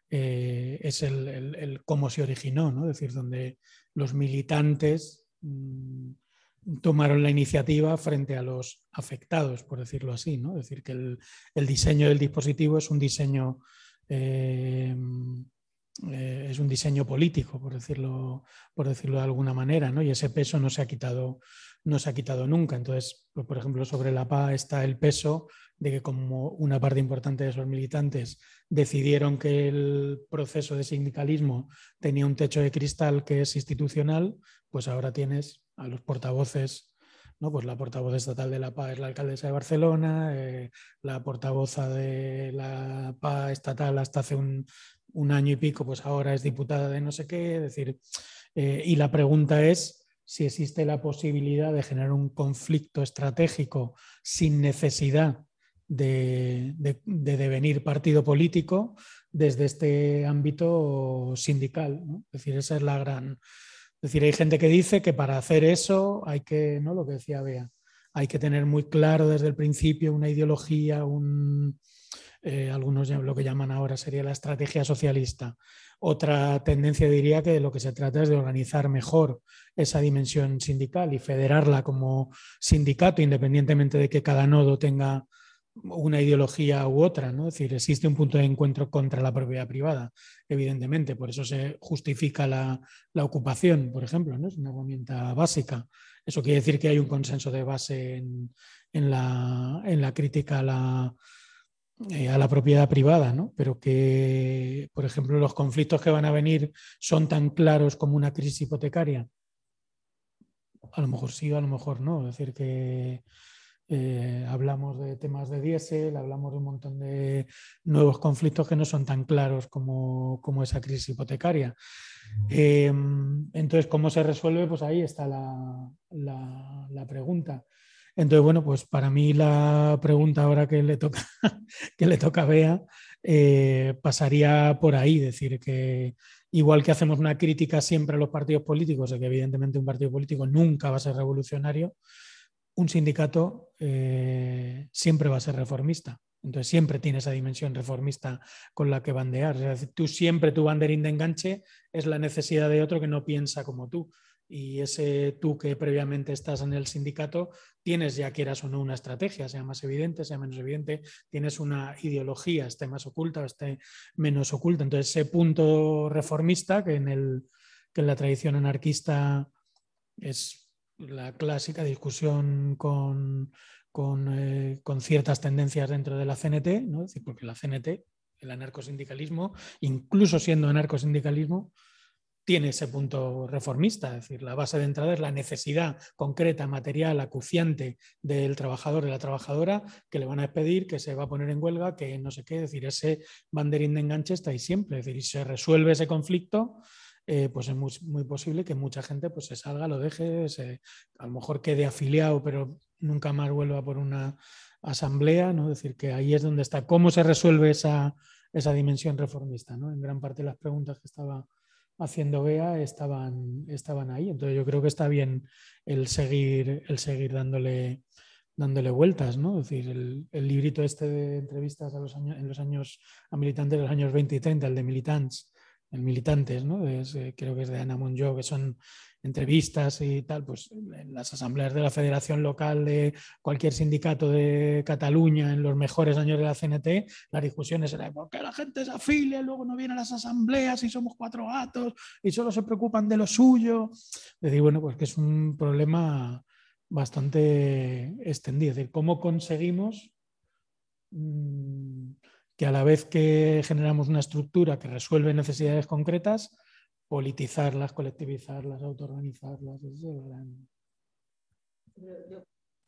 eh, es el, cómo se originó, ¿no? Es decir, donde los militantes mm, tomaron la iniciativa frente a los afectados, por decirlo así, ¿no? Es decir, que el, diseño del dispositivo es un diseño eh, eh, es un diseño político, por decirlo, por decirlo de alguna manera, ¿no? Y ese peso no se ha quitado, no se ha quitado nunca. Entonces, pues, por ejemplo, sobre la PA está el peso de que como una parte importante de esos militantes decidieron que el proceso de sindicalismo tenía un techo de cristal que es institucional, pues ahora tienes a los portavoces ¿no? Pues la portavoz estatal de la PA es la alcaldesa de Barcelona, eh, la portavoza de la PA estatal hasta hace un, un año y pico, pues ahora es diputada de no sé qué, es decir, eh, y la pregunta es si existe la posibilidad de generar un conflicto estratégico sin necesidad de, devenir partido político desde este ámbito sindical. Es decir, esa es la gran... Es decir, hay gente que dice que para hacer eso hay que, ¿no? Lo que decía Bea, hay que tener muy claro desde el principio una ideología, un, eh, algunos lo que llaman ahora sería la estrategia socialista. Otra tendencia diría que lo que se trata es de organizar mejor esa dimensión sindical y federarla como sindicato, independientemente de que cada nodo tenga una ideología u otra, ¿no? Es decir, existe un punto de encuentro contra la propiedad privada, evidentemente, por eso se justifica la, ocupación, por ejemplo, ¿no? Es una herramienta básica. Eso quiere decir que hay un consenso de base en, la, en la, crítica a la, eh, a la propiedad privada, ¿no? pero que, por ejemplo, los conflictos que van a venir son tan claros como una crisis hipotecaria. A lo mejor sí, a lo mejor no. Es decir, que eh, hablamos de temas de diésel, hablamos de un montón de nuevos conflictos que no son tan claros como, esa crisis hipotecaria. Eh, entonces, ¿cómo se resuelve? Pues ahí está la, la pregunta. Entonces, bueno, pues para mí la pregunta ahora que le toca, [LAUGHS] que le toca a Bea eh, pasaría por ahí, decir que igual que hacemos una crítica siempre a los partidos políticos, de que evidentemente un partido político nunca va a ser revolucionario, un sindicato eh, siempre va a ser reformista. Entonces siempre tiene esa dimensión reformista con la que bandear. Es tú siempre tu banderín de enganche es la necesidad de otro que no piensa como tú y ese tú que previamente estás en el sindicato, tienes ya quieras o no una estrategia, sea más evidente, sea menos evidente, tienes una ideología, esté más oculta o esté menos oculta. Entonces, ese punto reformista que en, el, que la tradición anarquista es la clásica discusión con, con, eh, con ciertas tendencias dentro de la CNT, ¿no? porque la CNT, el anarcosindicalismo, incluso siendo anarcosindicalismo, tiene ese punto reformista, es decir, la base de entrada es la necesidad concreta, material, acuciante del trabajador, de la trabajadora, que le van a pedir, que se va a poner en huelga, que no sé qué, es decir, ese banderín de enganche está ahí siempre, es decir, si se resuelve ese conflicto, eh, pues es muy, posible que mucha gente pues, se salga, lo deje, a lo mejor quede afiliado, pero nunca más vuelva por una asamblea, ¿no? Es decir, que ahí es donde está. ¿Cómo se resuelve esa, esa dimensión reformista? ¿no? En gran parte de las preguntas que estaba haciendo BEA estaban, estaban ahí. Entonces yo creo que está bien el seguir, el seguir dándole, dándole vueltas, ¿no? Es decir, el, el librito este de entrevistas a los años, en los años a militantes de los años 20 y 30, el de militants, el militantes, ¿no? Eh, creo que es de Ana Monjo, que son entrevistas y tal, pues en las asambleas de la federación local de cualquier sindicato de Cataluña en los mejores años de la CNT, las discusiones eran ¿por qué la gente se afilia y luego no viene a las asambleas y somos cuatro gatos y solo se preocupan de lo suyo? Es decir, bueno, pues que es un problema bastante extendido. Es decir, ¿cómo conseguimos mm, que a la vez que generamos una estructura que resuelve necesidades concretas, politizarlas, colectivizarlas, autoorganizarlas.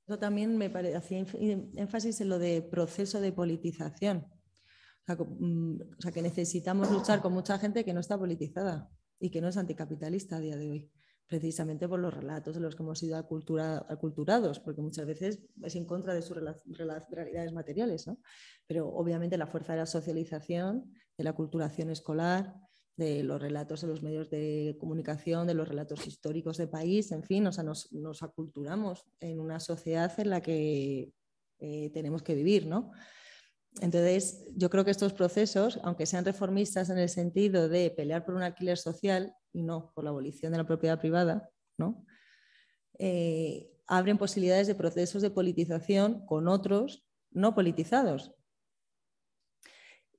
Yo también me hacía énfasis en lo de proceso de politización. mm, o sea, que necesitamos luchar con mucha gente que no está politizada y que no es anticapitalista a día de hoy precisamente por los relatos en los que hemos sido aculturados, porque muchas veces es en contra de sus realidades materiales. ¿no? Pero obviamente la fuerza de la socialización, de la culturación escolar, de los relatos en los medios de comunicación, de los relatos históricos de país, en fin, o sea, nos, nos aculturamos en una sociedad en la que eh, tenemos que vivir. ¿no? Entonces, yo creo que estos procesos, aunque sean reformistas en el sentido de pelear por un alquiler social y no por la abolición de la propiedad privada, ¿no? Eh, abren posibilidades de procesos de politización con otros no politizados.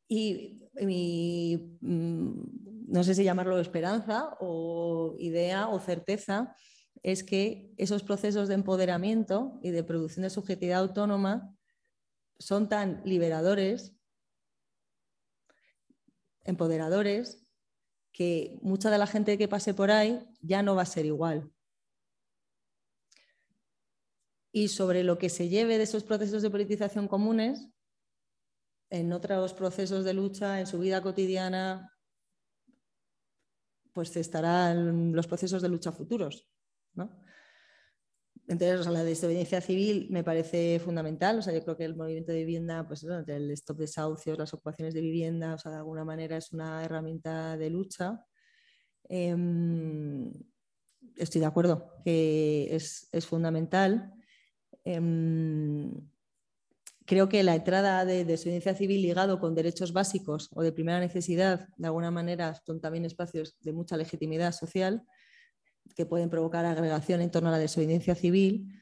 Y mi, mm, no sé si llamarlo esperanza o idea o certeza es que esos procesos de empoderamiento y de producción de subjetividad autónoma son tan liberadores, empoderadores, que mucha de la gente que pase por ahí ya no va a ser igual. Y sobre lo que se lleve de esos procesos de politización comunes, en otros procesos de lucha, en su vida cotidiana, pues estarán los procesos de lucha futuros. ¿no? Entonces, la desobediencia civil me parece fundamental. O sea, yo creo que el movimiento de vivienda, pues el stop de desahucios, las ocupaciones de vivienda, o sea, de alguna manera es una herramienta de lucha. Em, estoy de acuerdo que es, fundamental. Em, creo que la entrada de desobediencia civil ligado con derechos básicos o de primera necesidad, de alguna manera, son también espacios de mucha legitimidad social que pueden provocar agregación en torno a la desobediencia civil.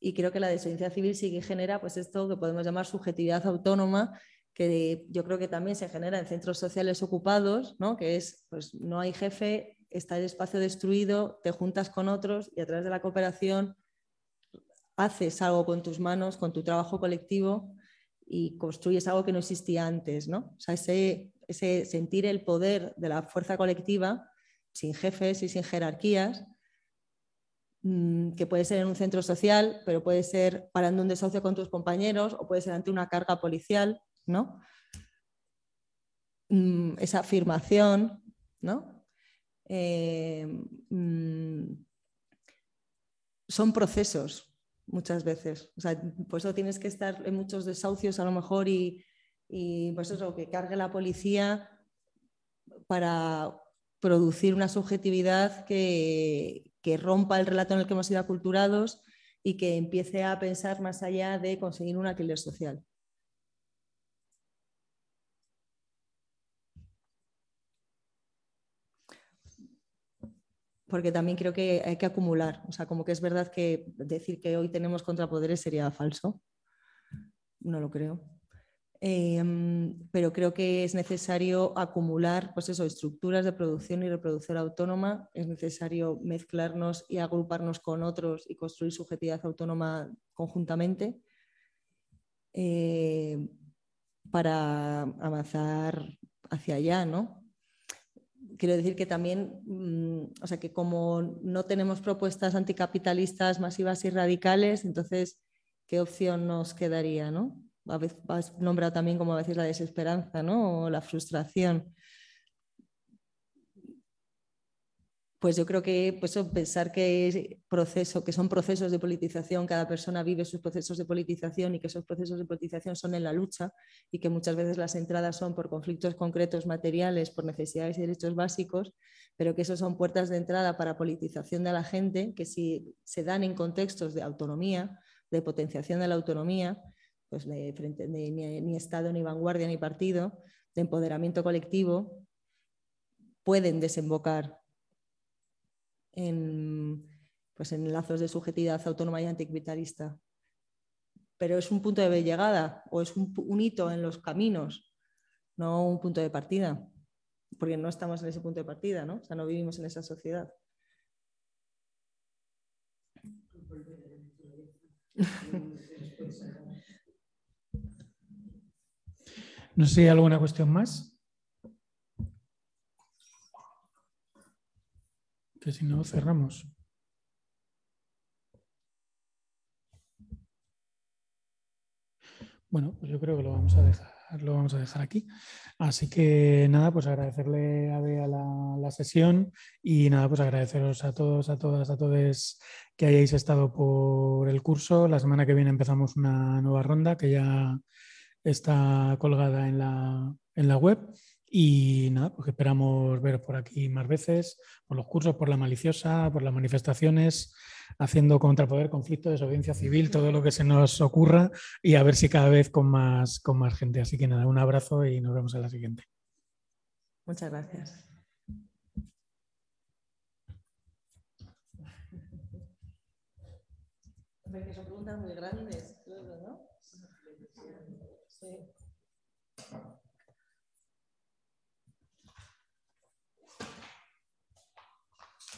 Y creo que la desobediencia civil sí que genera pues esto que podemos llamar subjetividad autónoma, que yo creo que también se genera en centros sociales ocupados, ¿no? que es, pues no hay jefe, está el espacio destruido, te juntas con otros y a través de la cooperación haces algo con tus manos, con tu trabajo colectivo y construyes algo que no existía antes. ¿no? O sea, ese, ese sentir el poder de la fuerza colectiva sin jefes y sin jerarquías, que puede ser en un centro social, pero puede ser parando un desahucio con tus compañeros o puede ser ante una carga policial, ¿no? Mm, esa afirmación, ¿no? Eh, mm, son procesos muchas veces. O sea, por eso tienes que estar en muchos desahucios a lo mejor y, y eso, que cargue la policía para producir una subjetividad que, rompa el relato en el que hemos sido aculturados y que empiece a pensar más allá de conseguir un alquiler social. Porque también creo que hay que acumular. O sea, como que es verdad que decir que hoy tenemos contrapoderes sería falso. No lo creo. Em, pero creo que es necesario acumular pues eso, estructuras de producción y reproducción autónoma, es necesario mezclarnos y agruparnos con otros y construir subjetividad autónoma conjuntamente eh, para avanzar hacia allá, ¿no? Quiero decir que también, mm, o sea, que como no tenemos propuestas anticapitalistas masivas y radicales, entonces, ¿qué opción nos quedaría, no? Has nombrado también como a veces la desesperanza ¿no? o la frustración. Pues yo creo que pues, pensar que, proceso, que son procesos de politización, cada persona vive sus procesos de politización y que esos procesos de politización son en la lucha y que muchas veces las entradas son por conflictos concretos materiales, por necesidades y derechos básicos, pero que esos son puertas de entrada para politización de la gente que si se dan en contextos de autonomía, de potenciación de la autonomía, pues ni, Estado, ni vanguardia, ni partido, de empoderamiento colectivo, pueden desembocar en, pues en lazos de subjetividad autónoma y anticapitalista. Pero es un punto de llegada o es un, un hito en los caminos, no un punto de partida, porque no estamos en ese punto de partida, ¿no? O sea, no vivimos en esa sociedad. [LAUGHS] No sé si hay alguna cuestión más. Que si no, cerramos. bueno, pues yo creo que lo vamos a dejar, lo vamos a dejar aquí. Así que nada, pues agradecerle a la, la sesión y nada, pues agradeceros a todos, a todas, a todos que hayáis estado por el curso. La semana que viene empezamos una nueva ronda que ya está colgada en la, en la web. Y nada, pues esperamos veros por aquí más veces, por los cursos, por la maliciosa, por las manifestaciones, haciendo contrapoder, conflicto, desobediencia civil, todo lo que se nos ocurra y a ver si cada vez con más, con más gente. Así que nada, un abrazo y nos vemos en la siguiente. Muchas gracias. Son preguntas muy grandes. Sí.